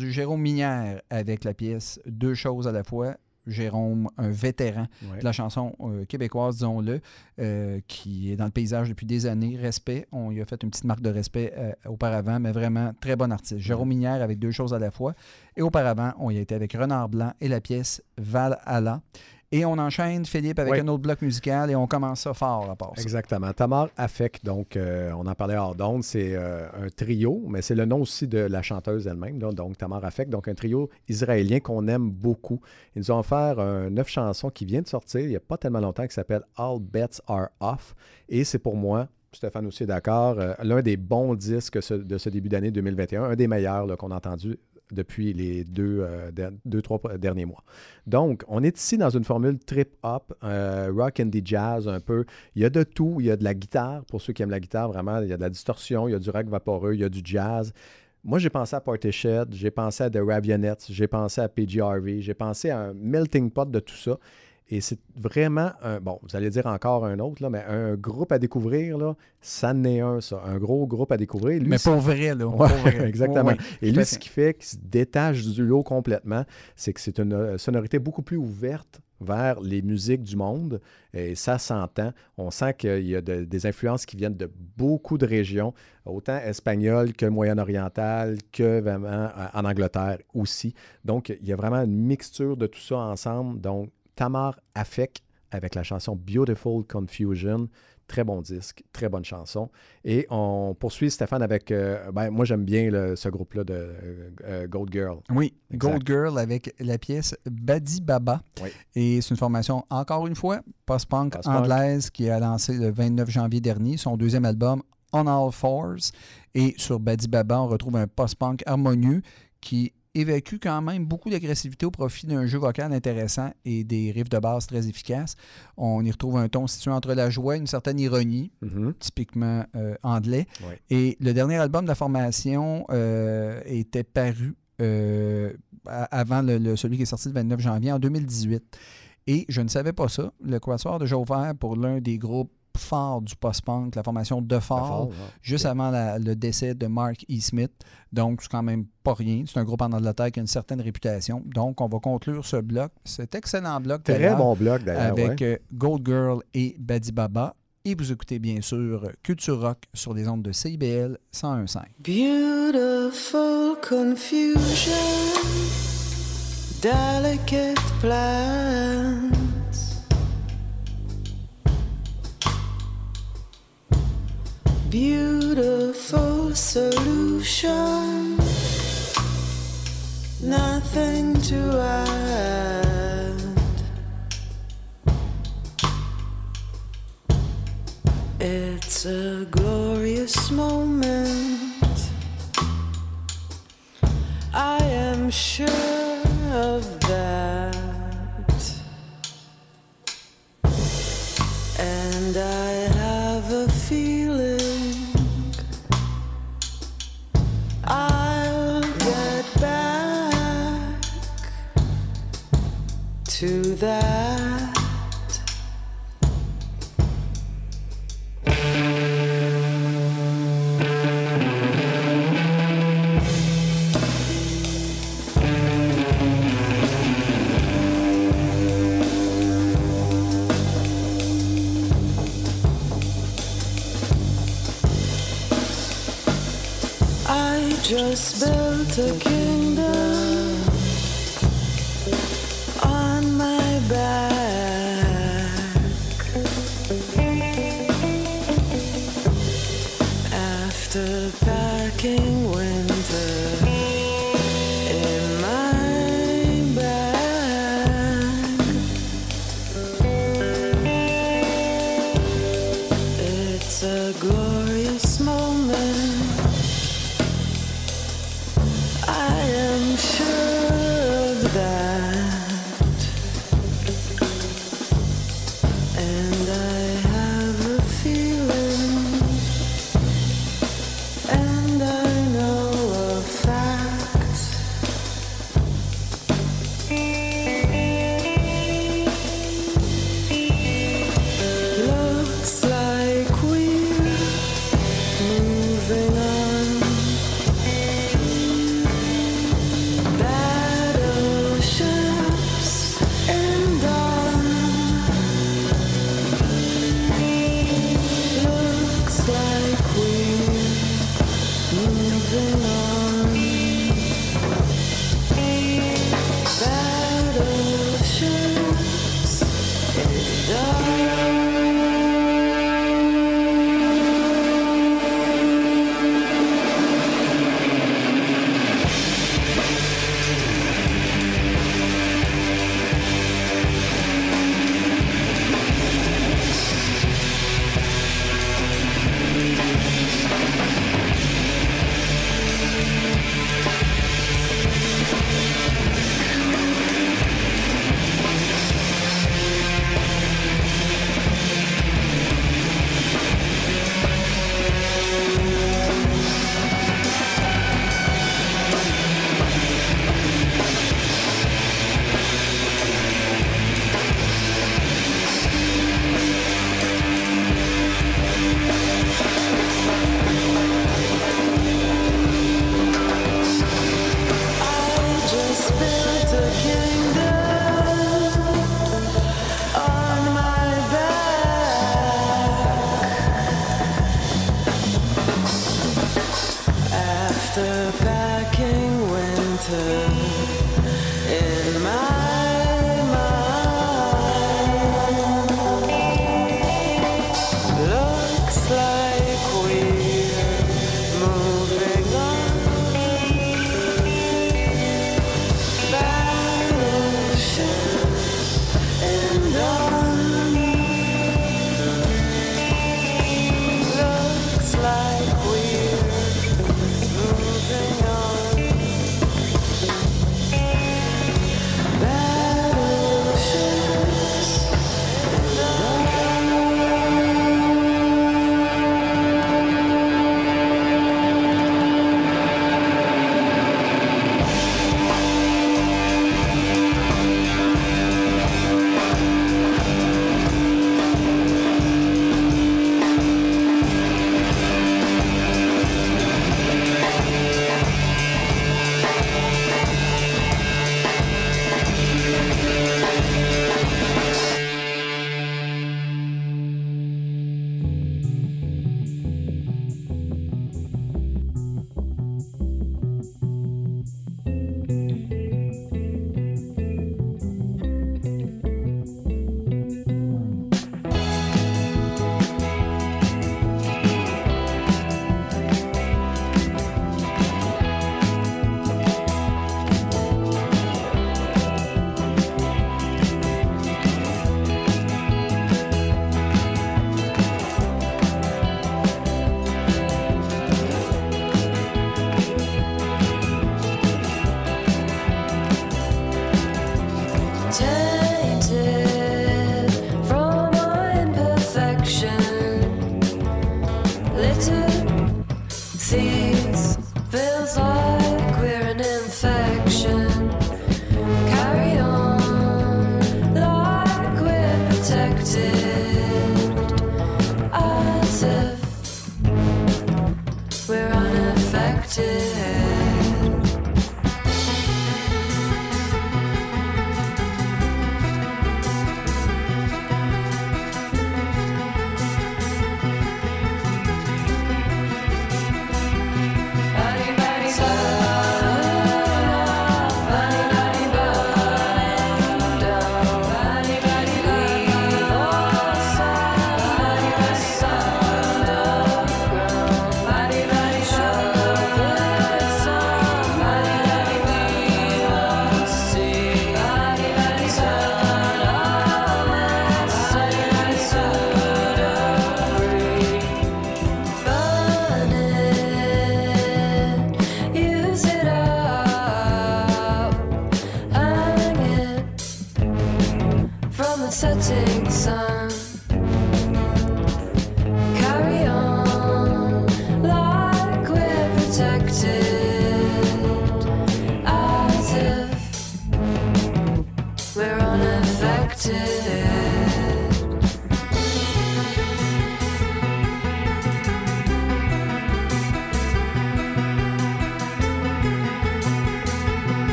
S2: Entendu, Jérôme Minière avec la pièce Deux choses à la fois. Jérôme, un vétéran
S3: Ouais.
S2: de la chanson euh, québécoise, disons-le, euh, qui est dans le paysage depuis des années. Respect. On lui a fait une petite marque de respect euh, auparavant, mais vraiment très bon artiste. Jérôme Minière avec deux choses à la fois. Et auparavant, on y a été avec Renard Blanc et la pièce Val Allah. Et on enchaîne, Philippe, avec un autre bloc musical et on commence ça fort à part ça.
S3: Exactement. Tamar Afek, donc, euh, on en parlait hors d'onde, c'est euh, un trio, mais c'est le nom aussi de la chanteuse elle-même, donc Tamar Afek, donc un trio israélien qu'on aime beaucoup. Ils nous ont offert un neuf chansons qui vient de sortir il n'y a pas tellement longtemps, qui s'appelle All Bets Are Off, et c'est pour moi, Stéphane aussi est d'accord, euh, l'un des bons disques ce- de ce début d'année 2021, un des meilleurs qu'on a entendu depuis les deux, euh, trois derniers mois. Donc, on est ici dans une formule trip-hop, euh, rock and jazz un peu. Il y a de tout. Il y a de la guitare, pour ceux qui aiment la guitare, vraiment. Il y a de la distorsion, il y a du rock vaporeux, il y a du jazz. Moi, j'ai pensé à Portishead, j'ai pensé à The Ravionettes, j'ai pensé à PG Harvey, j'ai pensé à un melting pot de tout ça. Et c'est vraiment un, bon, vous allez dire encore un autre, là, mais un groupe à découvrir, là, ça en est un, ça. Un gros groupe à découvrir. Lui,
S2: Mais pour vrai, là.
S3: Ouais,
S2: pour vrai.
S3: exactement.
S2: Ouais,
S3: Et lui, ce qui fait qu'il se détache du lot complètement, c'est que c'est une euh, sonorité beaucoup plus ouverte vers les musiques du monde. Et ça s'entend. On sent qu'il y a de- des influences qui viennent de beaucoup de régions, autant espagnoles que moyen-orientales, que vraiment euh, en Angleterre aussi. Donc, il y a vraiment une mixture de tout ça ensemble. Donc, Tamar Afek avec la chanson Beautiful Confusion. Très bon disque, très bonne chanson. Et on poursuit Stéphane avec. euh, ben, moi, j'aime bien le- ce groupe-là de euh, euh, Gold Girl.
S2: Oui,
S3: Exact.
S2: Gold Girl avec la pièce Badi Baba.
S3: Oui.
S2: Et c'est une formation, encore une fois, post-punk
S3: Post-punk.
S2: anglaise qui a lancé le 29 janvier dernier son deuxième album On All Fours. Et sur Badi Baba, on retrouve un post-punk harmonieux qui évacue quand même beaucoup d'agressivité au profit d'un jeu vocal intéressant et des riffs de basse très efficaces. On y retrouve un ton situé entre la joie et une certaine ironie,
S3: Mhm.
S2: typiquement euh, anglais. Et le dernier album de la formation euh, était paru euh, avant le- le- celui qui est sorti le 29 janvier en 2018. Et je ne savais pas ça. Le Quatuor a déjà ouvert pour l'un des groupes forts du post-punk, la formation De
S3: ouais.
S2: juste avant la- le décès de Mark E. Smith. Donc, c'est quand même pas rien. C'est un groupe en Angleterre qui a une certaine réputation. Donc, on va conclure ce bloc, cet excellent bloc
S3: Très bon bloc d'ailleurs.
S2: avec
S3: ouais.
S2: euh, Gold Girl et Badi Baba. Et vous écoutez bien sûr Culture Rock sur les ondes de CIBL 101.5.
S5: Beautiful confusion, delicate plans. Beautiful solution, nothing to add. It's a glorious moment. I am sure of that. To that. I just built a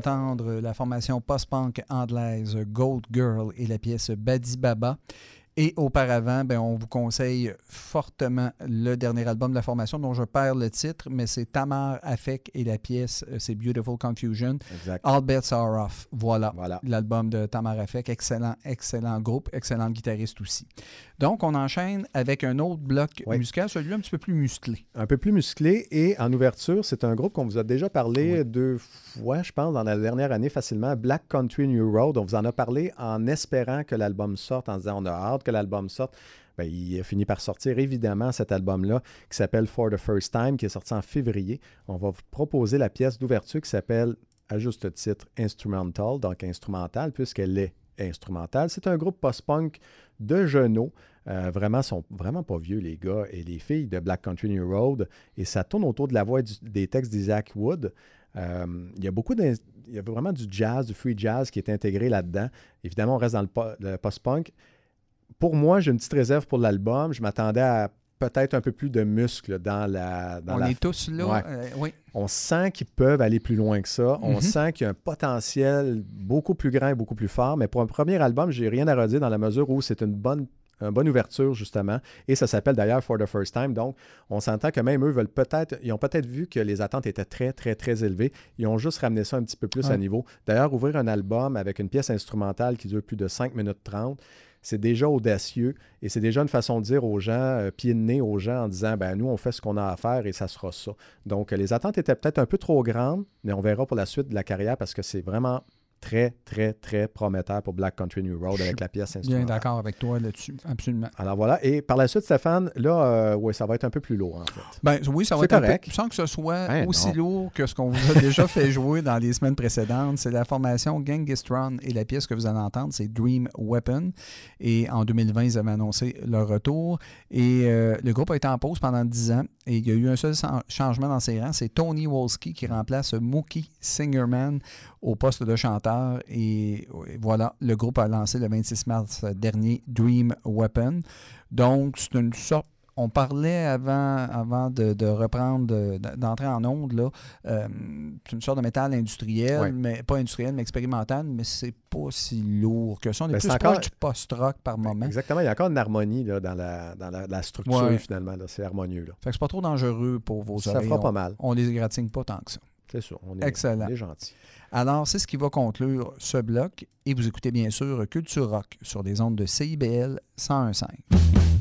S2: d'entendre la formation post-punk anglaise Gold Girl et la pièce Badi Baba. Et auparavant, ben, on vous conseille fortement le dernier album de la formation dont je perds le titre, mais c'est Tamar Afek et la pièce, euh, c'est Beautiful Confusion.
S3: Exact.
S2: All Bets Are Off. Voilà.
S3: Voilà.
S2: L'album de Tamar Afek. Excellent, excellent groupe, excellent guitariste aussi. Donc, on enchaîne avec un autre bloc
S3: Oui.
S2: musical, celui-là un petit peu plus musclé.
S3: Un peu plus musclé. Et en ouverture, c'est un groupe qu'on vous a déjà parlé deux fois, je pense, dans la dernière année facilement. Black Country New Road. On vous en a parlé en espérant que l'album sorte, en disant on a hâte que l'album sorte. Ben, il a fini par sortir, évidemment, cet album-là, qui s'appelle For the First Time, qui est sorti en février. On va vous proposer la pièce d'ouverture qui s'appelle, à juste titre, Instrumental, donc instrumentale, puisqu'elle est instrumentale. C'est un groupe post-punk de genoux. Euh, vraiment, sont vraiment pas vieux, les gars et les filles de Black Country New Road. Et ça tourne autour de la voix des textes d'Isaac Wood. Euh, il y a beaucoup il y a vraiment du jazz, du free jazz qui est intégré là-dedans. Évidemment, on reste dans le, po- le post-punk. Pour moi, j'ai une petite réserve pour l'album. Je m'attendais à peut-être un peu plus de muscles dans la. Dans
S2: on
S3: la
S2: est tous là.
S3: Ouais.
S2: euh, oui.
S3: on sent qu'ils peuvent aller plus loin que ça. On
S2: Mhm.
S3: sent qu'il y a un potentiel beaucoup plus grand et beaucoup plus fort. Mais pour un premier album, j'ai rien à redire dans la mesure où c'est une bonne, une bonne ouverture, justement. Et ça s'appelle d'ailleurs For the First Time. Donc, on s'entend que même eux veulent peut-être, ils ont peut-être vu que les attentes étaient très, très, très élevées. Ils ont juste ramené ça un petit peu plus à niveau. D'ailleurs, ouvrir un album avec une pièce instrumentale qui dure plus de 5 minutes 30, c'est déjà audacieux et c'est déjà une façon de dire aux gens, euh, pied de nez aux gens en disant, ben nous, on fait ce qu'on a à faire et ça sera ça. Donc, les attentes étaient peut-être un peu trop grandes, mais on verra pour la suite de la carrière parce que c'est vraiment très, très, très prometteur pour Black Country New Road avec la pièce
S2: Bien
S3: instrumentale.
S2: d'accord avec toi là-dessus. Absolument.
S3: Alors voilà. Et par la suite, Stéphane, là, euh, ouais, ça va être un peu plus lourd, en fait.
S2: Ben oui, ça va être un peu-
S3: correct.
S2: sans que ce soit
S3: Ben
S2: aussi
S3: non.
S2: lourd que ce qu'on vous a déjà fait jouer dans les semaines précédentes. C'est la formation Gangistron et la pièce que vous allez entendre, c'est Dream Weapon. Et en 2020, ils avaient annoncé leur retour. Et euh, le groupe a été en pause pendant 10 ans. Et il y a eu un seul changement dans ses rangs, c'est Tony Wolski qui remplace Mookie Singerman au poste de chanteur. Et voilà, le groupe a lancé le 26 mars dernier Dream Weapon. Donc, c'est une sorte. On parlait avant, avant de, de reprendre, de- d'entrer en onde, là, euh, c'est une sorte de métal industriel, mais pas industriel, mais expérimental, mais c'est pas si lourd que ça. On est
S3: Ben,
S2: plus
S3: c'est
S2: proche
S3: encore-
S2: du post-rock par moment.
S3: Exactement. Il y a encore une harmonie là, dans, la, dans la, la structure,
S2: Ouais.
S3: finalement. C'est harmonieux. Là.
S2: Fait que c'est pas trop dangereux pour vos
S3: Ça
S2: oreilles.
S3: fera
S2: on,
S3: pas mal.
S2: on les égratigne pas tant que ça.
S3: C'est sûr. On est,
S2: Excellent.
S3: on est gentil.
S2: Alors, c'est ce qui va conclure ce bloc. Et vous écoutez bien sûr Culture Rock sur des ondes de CIBL 101.5.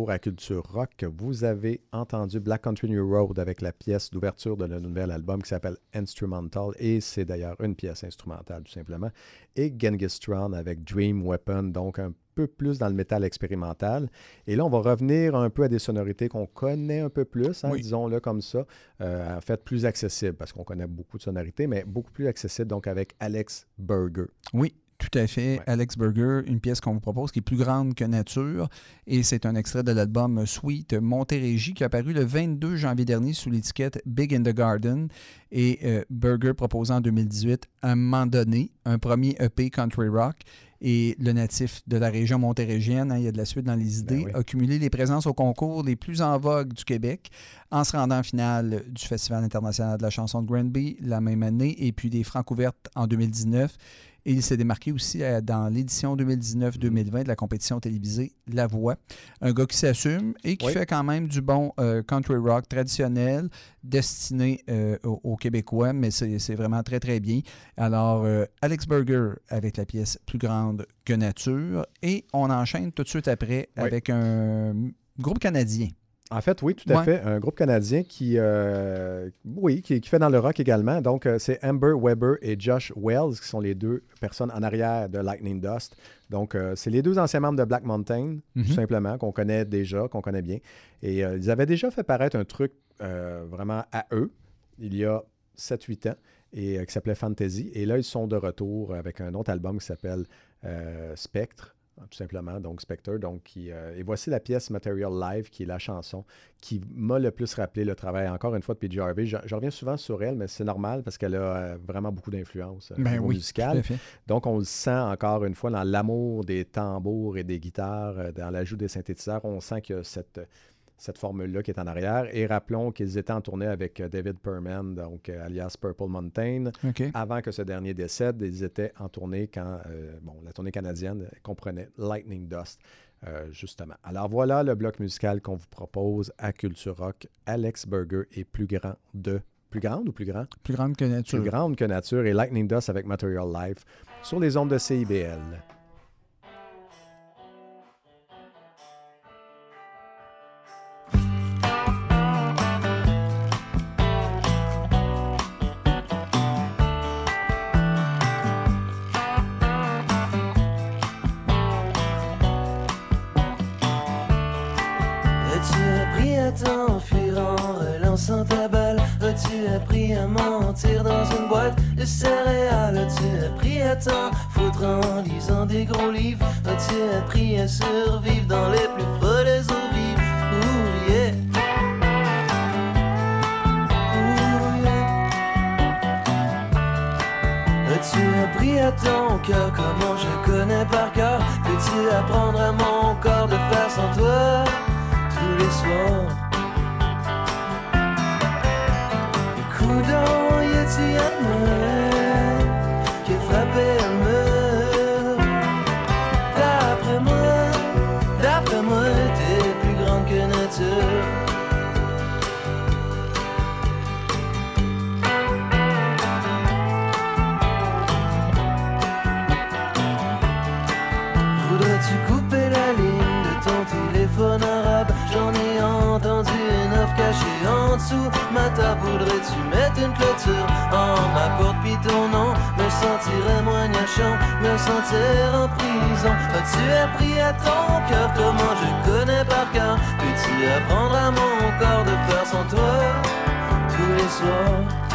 S3: retour à Culture Rock. Vous avez entendu Black Country New Road avec la pièce d'ouverture de le nouvel album qui s'appelle Instrumental et c'est d'ailleurs une pièce instrumentale tout simplement. Et Genghis Tron avec Dream Weapon, donc un peu plus dans le métal expérimental. Et là, on va revenir un peu à des sonorités qu'on connaît un peu plus, hein,
S2: Oui.
S3: disons-le comme ça, euh, en fait plus accessible parce qu'on connaît beaucoup de sonorités, mais beaucoup plus accessible donc avec Alex Berger.
S2: Oui, tout à fait.
S3: Ouais.
S2: Alex Berger, une pièce qu'on vous propose qui est plus grande que nature. Et c'est un extrait de l'album Sweet Montérégie qui a apparu le 22 janvier dernier sous l'étiquette Big in the Garden. Et euh, Berger proposant en 2018, à un moment donné, un premier EP country rock. Et le natif de la région montérégienne, hein, il y a de la suite dans les idées,
S3: oui.
S2: a cumulé les présences au concours les plus en vogue du Québec en se rendant en finale du Festival international de la chanson de Granby la même année et puis des Francs ouvertes en 2019. Et il s'est démarqué aussi euh, dans l'édition 2019-2020 de la compétition télévisée La Voix. Un gars qui s'assume et qui
S3: Oui.
S2: fait quand même du bon euh, country rock traditionnel destiné euh, aux, aux Québécois, mais c'est c'est vraiment très, très bien. Alors, euh, Alex Berger avec la pièce Plus grande que nature. Et on enchaîne tout de suite après
S3: Oui.
S2: avec un groupe canadien.
S3: En fait, oui, tout à
S2: Ouais.
S3: fait. Un groupe canadien qui, euh, oui, qui, qui fait dans le rock également. Donc, euh, c'est Amber Weber et Josh Wells qui sont les deux personnes en arrière de Lightning Dust. Donc, euh, c'est les deux anciens membres de Black Mountain,
S2: Mhm.
S3: tout simplement, qu'on connaît déjà, qu'on connaît bien. Et euh, ils avaient déjà fait paraître un truc vraiment à eux, il y a 7-8 ans, et qui s'appelait Fantasy. Et là, ils sont de retour avec un autre album qui s'appelle Spectre tout simplement, donc Spectre. Donc, qui, euh, et voici la pièce Material Live, qui est la chanson qui m'a le plus rappelé le travail, encore une fois, de PJ Harvey. Je, je reviens souvent sur elle, mais c'est normal parce qu'elle a euh, vraiment beaucoup d'influence euh,
S2: Ben
S3: niveau
S2: oui,
S3: musical.
S2: tout à fait.
S3: Donc, on le sent encore une fois dans l'amour des tambours et des guitares, dans l'ajout des synthétiseurs. On sent qu'il y a cette, cette formule-là qui est en arrière. Et rappelons qu'ils étaient en tournée avec euh, David Perman, donc euh, alias Purple Mountain. Avant que ce dernier décède, ils étaient en tournée quand euh, bon, la tournée canadienne comprenait Lightning Dust, euh, justement. Alors voilà le bloc musical qu'on vous propose à Culture Rock. Alex Berger est plus grand de. Plus grande ou plus grand?
S2: Plus grande que nature.
S3: Plus grande que nature et Lightning Dust avec Material Life sur les ondes de CIBL.
S7: À mentir dans une boîte de céréales. As-tu appris à t'en foutre en lisant des gros livres. As-tu appris à survivre dans les plus folles eaux vives Ouh yeah. Ouh yeah. As-tu appris à ton cœur comment je connais par cœur. Peux-tu apprendre à mon corps de faire sans toi tous les soirs? A-t-il un mur qui a frappé mur. D'après moi, d'après moi, t'es plus grande que nature. Voudrais-tu couper la ligne de ton téléphone arabe? J'en ai entendu une offre en dessous. Ma voudrais-tu mettre une clôture. En ma porte puis ton nom Me sentirais moins gnachant, me sentir en prison. As-tu appris à ton cœur comment je connais par cœur? Peux-tu apprendre à mon corps de faire sans toi tous les soirs?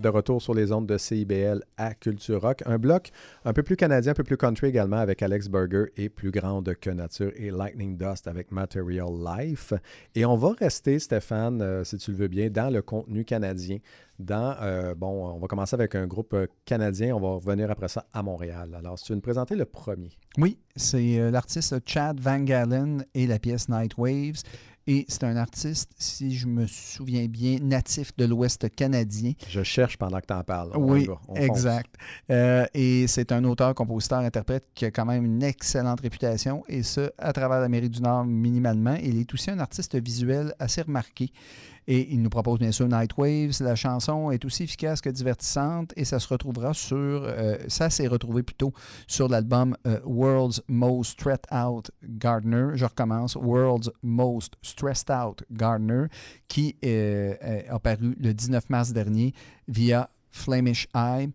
S3: De retour sur les ondes de CIBL à Culture Rock. Un bloc un peu plus canadien, un peu plus country également avec Alex Burger et Plus grande que nature et Lightning Dust avec Material Life. Et on va rester, Stéphane, euh, si tu le veux bien, dans le contenu canadien. Dans, euh, bon, on va commencer avec un groupe euh, canadien. On va revenir après ça à Montréal. Alors, si tu veux nous présenter le premier.
S2: Oui, c'est l'artiste Chad Van Galen et la pièce Night Waves. Et c'est un artiste, si je me souviens bien, natif de l'Ouest canadien.
S3: Je cherche pendant que tu en parles. On
S2: Oui,
S3: va,
S2: exact. Euh, et c'est un auteur, compositeur, interprète qui a quand même une excellente réputation, et ce, à travers l'Amérique du Nord minimalement. Il est aussi un artiste visuel assez remarqué. Et il nous propose bien sûr Night Waves. La chanson est aussi efficace que divertissante et ça se retrouvera sur. euh, ça s'est retrouvé plutôt sur l'album euh, World's Most Stressed Out Gardener. Je recommence. World's Most Stressed Out Gardener, qui euh, euh, a paru le 19 mars dernier via Flemish Eye.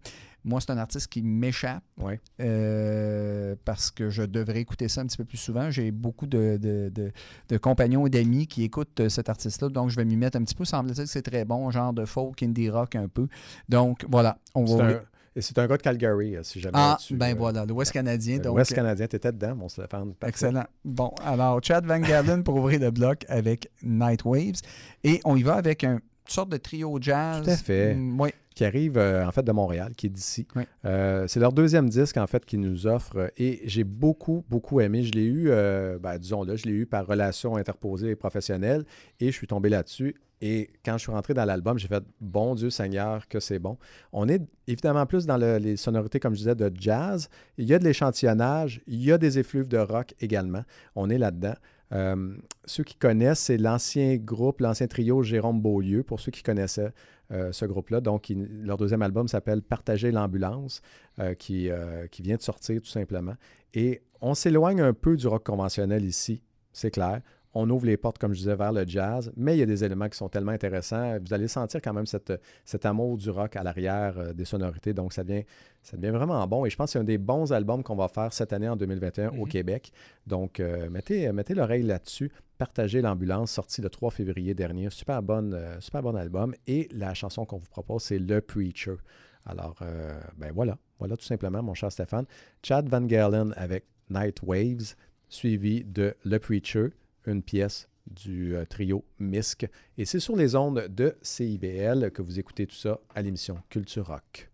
S2: Moi, c'est un artiste qui m'échappe
S3: Ouais.
S2: euh, parce que je devrais écouter ça un petit peu plus souvent. J'ai beaucoup de, de- de- de compagnons et d'amis qui écoutent euh, cet artiste-là, donc je vais m'y mettre un petit peu. Semble-t-il que c'est très bon, genre de folk, indie rock un peu. Donc voilà, on
S3: C'est
S2: va.
S3: un, et c'est un gars de Calgary, euh, si jamais.
S2: Ah,
S3: tu,
S2: ben
S3: euh,
S2: voilà, l'Ouest canadien.
S3: L'Ouest canadien, tu étais dedans, mon Stéphane.
S2: Excellent. Bon, alors, Chad Van Galen pour ouvrir le bloc avec Night Waves. Et on y va avec un, une sorte de trio jazz.
S3: Tout à fait.
S2: Mm, oui,
S3: qui arrive euh, en fait de Montréal, qui est d'ici.
S2: Oui.
S3: Euh, c'est leur deuxième disque en fait qu'ils nous offrent et j'ai beaucoup, beaucoup aimé. Je l'ai eu, euh, ben, disons-le, je l'ai eu par relation interposée et professionnelle et je suis tombé là-dessus. Et quand je suis rentré dans l'album, j'ai fait Bon Dieu Seigneur, que c'est bon. On est évidemment plus dans le- les sonorités, comme je disais, de jazz. Il y a de l'échantillonnage, il y a des effluves de rock également. On est là-dedans. Euh, ceux qui connaissent, c'est l'ancien groupe, l'ancien trio Jérôme Beaulieu, pour ceux qui connaissaient euh, ce groupe-là. Donc, leur deuxième album s'appelle Partager l'ambulance, euh, qui vient de sortir tout simplement. Et on s'éloigne un peu du rock conventionnel ici, c'est clair. On ouvre les portes, comme je disais, vers le jazz, mais il y a des éléments qui sont tellement intéressants. Vous allez sentir quand même cette, cet amour du rock à l'arrière euh, des sonorités. Donc, ça devient, ça devient vraiment bon. Et je pense que c'est un des bons albums qu'on va faire cette année en 2021 au
S2: Mhm.
S3: Québec. Donc, euh, mettez, mettez l'oreille là-dessus. Partagez l'ambulance, sorti le 3 février dernier. Super, bonne, euh, super bon album. Et la chanson qu'on vous propose, c'est Le Preacher. Alors, ben voilà. Voilà tout simplement, mon cher Stéphane. Chad Van Galen avec Night Waves, suivi de Le Preacher, une pièce du euh, trio Misk. Et c'est sur les ondes de CIBL que vous écoutez tout ça à l'émission Culture Rock.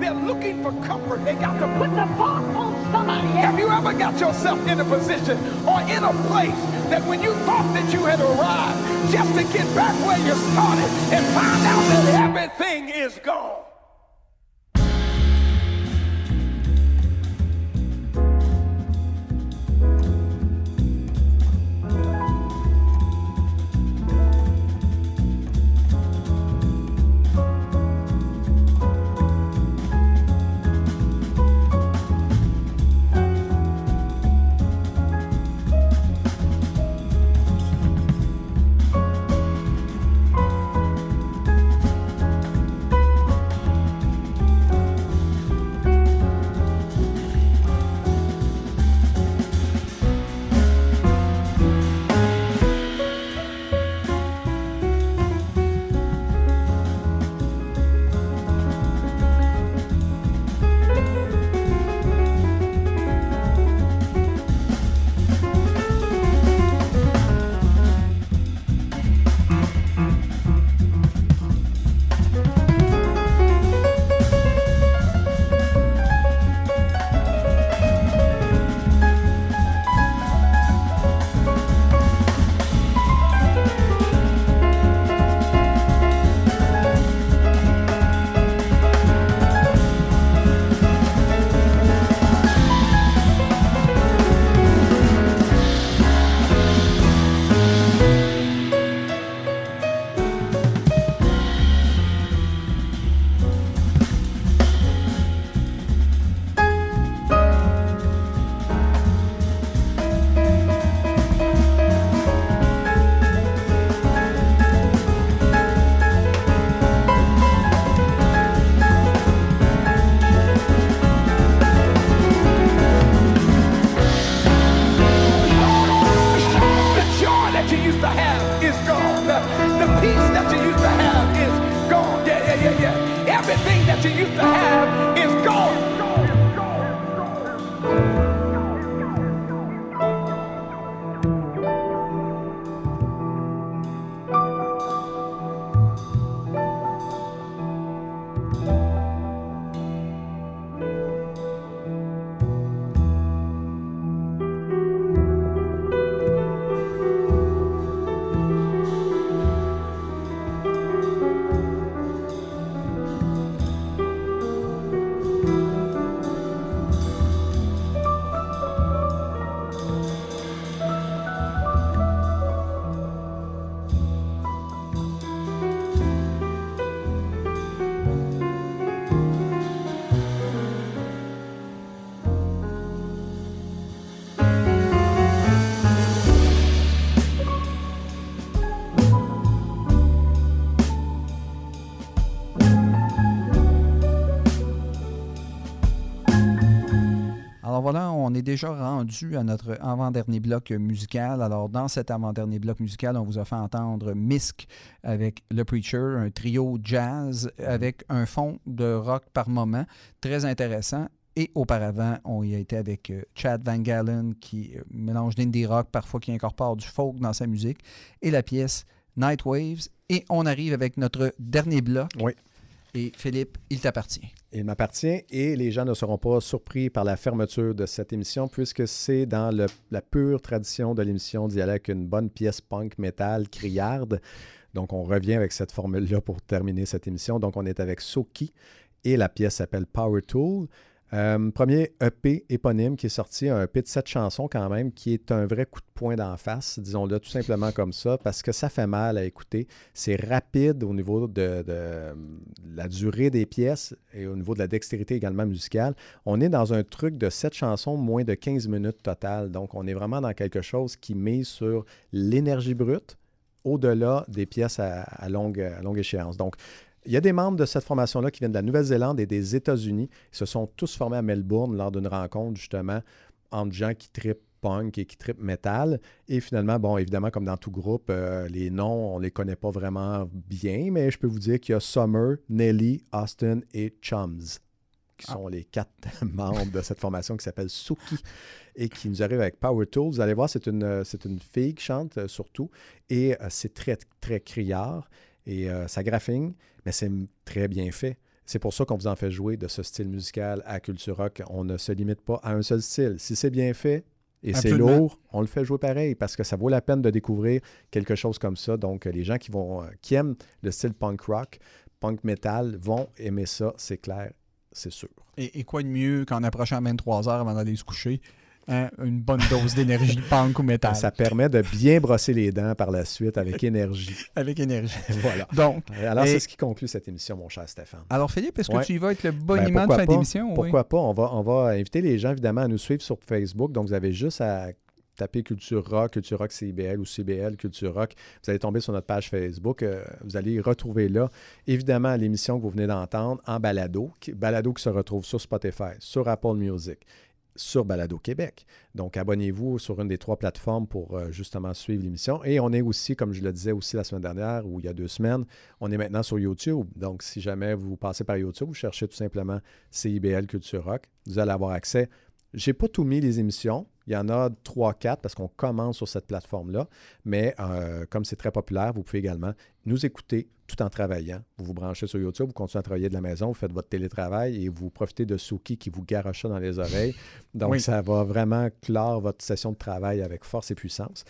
S8: They're looking for comfort. They got to put the fault on somebody else. Have you ever got yourself in a position or in a place that when you thought that you had arrived, just to get back where you started and find out that everything is gone?
S2: On est déjà rendu à notre avant-dernier bloc musical. Alors dans cet avant-dernier bloc musical, on vous a fait entendre Misk avec Le Preacher, un trio jazz avec un fond de rock par moment, très intéressant. Et auparavant, on y a été avec euh, Chad Van Galen qui euh, mélange d'indie rock, parfois qui incorpore du folk dans sa musique, et la pièce Night Waves. Et on arrive avec notre dernier bloc.
S3: Oui.
S2: Et Philippe, il t'appartient.
S3: Il m'appartient et les gens ne seront pas surpris par la fermeture de cette émission puisque c'est dans la pure tradition de l'émission d'y aller avec une bonne pièce punk metal criarde. Donc on revient avec cette formule-là pour terminer cette émission. Donc on est avec Soki et la pièce s'appelle Power Tool. Euh, premier EP éponyme qui est sorti, un EP de sept chansons quand même, qui est un vrai coup de poing d'en face, disons-le tout simplement comme ça, parce que ça fait mal à écouter. C'est rapide au niveau de, de la durée des pièces et au niveau de la dextérité également musicale. On est dans un truc de sept chansons, moins de 15 minutes total. Donc on est vraiment dans quelque chose qui mise sur l'énergie brute au-delà des pièces à, à longue, à longue échéance. Donc, il y a des membres de cette formation-là qui viennent de la Nouvelle-Zélande et des États-Unis. Ils se sont tous formés à Melbourne lors d'une rencontre, justement, entre gens qui tripent punk et qui tripent metal. Et finalement, bon, évidemment, comme dans tout groupe, euh, les noms, on ne les connaît pas vraiment bien, mais je peux vous dire qu'il y a Summer, Nelly, Austin et Chums, qui sont les quatre membres de cette formation qui s'appelle Suki et qui nous arrive avec Power Tools. Vous allez voir, c'est une, c'est une fille qui chante euh, surtout et euh, c'est très, très criard et euh, ça graphine, mais c'est très bien fait. C'est pour ça qu'on vous en fait jouer de ce style musical à Culture Rock. On ne se limite pas à un seul style. Si c'est bien fait et c'est lourd, on le fait jouer pareil parce que ça vaut la peine de découvrir quelque chose comme ça. Donc, euh, les gens qui, vont, euh, qui aiment le style punk rock, punk metal vont aimer ça, c'est clair, c'est sûr.
S2: Et, et quoi de mieux qu'en approchant 23 heures avant d'aller se coucher? Hein, une bonne dose d'énergie punk ou métal.
S3: Ça permet de bien brosser les dents par la suite avec énergie.
S2: Avec énergie.
S3: voilà.
S2: Donc,
S3: Alors,
S2: et-
S3: c'est ce qui conclut cette émission, mon cher Stéphane.
S2: alors Philippe, est-ce que
S3: Ouais.
S2: tu y vas avec le
S3: Ben,
S2: boniment de
S3: pourquoi
S2: fin d'émission? Oui.
S3: Pourquoi pas? On va, on va inviter les gens, évidemment, à nous suivre sur Facebook. Donc, vous avez juste à taper Culture Rock, Culture Rock CIBL ou CBL Culture Rock. Vous allez tomber sur notre page Facebook. Euh, vous allez retrouver là, évidemment, l'émission que vous venez d'entendre en balado, qui, balado qui se retrouve sur Spotify, sur Apple Music, sur Balado Québec. Donc, abonnez-vous sur une des trois plateformes pour euh, justement suivre l'émission. Et on est aussi, comme je le disais aussi la semaine dernière ou il y a deux semaines, on est maintenant sur YouTube. Donc, si jamais vous passez par YouTube, vous cherchez tout simplement CIBL Culture Rock, vous allez avoir accès. J'ai pas tout mis les émissions. Il y en a 3-4 parce qu'on commence sur cette plateforme-là. Mais euh, comme c'est très populaire, vous pouvez également nous écouter tout en travaillant. Vous vous branchez sur YouTube, vous continuez à travailler de la maison, vous faites votre télétravail et vous profitez de Suki qui vous garoche dans les oreilles. Donc,
S2: Oui.
S3: ça va vraiment clore votre session de travail avec force et puissance.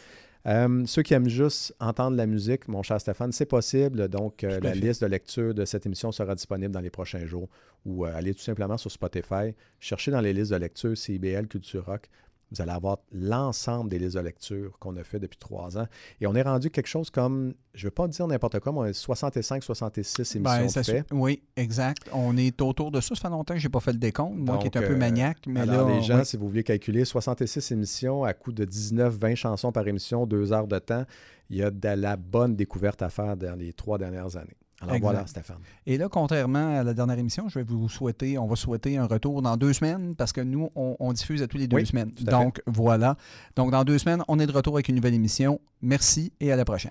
S3: Euh, ceux qui aiment juste entendre la musique, mon cher Stéphane, c'est possible. Donc, euh, la
S2: fait.
S3: liste de lecture de cette émission sera disponible dans les prochains jours ou euh, allez tout simplement sur Spotify, cherchez dans les listes de lecture CIBL Culture Rock. Vous allez avoir l'ensemble des listes de lecture qu'on a fait depuis trois ans. Et on est rendu quelque chose comme, je ne vais pas dire n'importe quoi, mais on est 65-66 émissions
S2: Ben, ça
S3: fait.
S2: Oui, exact. On est autour de ça. Ça fait longtemps que je n'ai pas fait le décompte, moi qui
S3: Donc,
S2: est un peu
S3: euh,
S2: maniaque. Mais
S3: Alors,
S2: là,
S3: les gens,
S2: oui.
S3: si vous voulez calculer 66 émissions à coût de 19-20 chansons par émission, deux heures de temps, il y a de la bonne découverte à faire dans les trois dernières années. Alors
S2: Exact.
S3: voilà, Stéphane.
S2: Et là, contrairement à la dernière émission, je vais vous souhaiter, on va souhaiter un retour dans deux semaines parce que nous, on, on diffuse à tous les deux
S3: Oui,
S2: semaines. Donc, voilà. Donc, dans deux semaines, on est de retour avec une nouvelle émission. Merci et à la prochaine.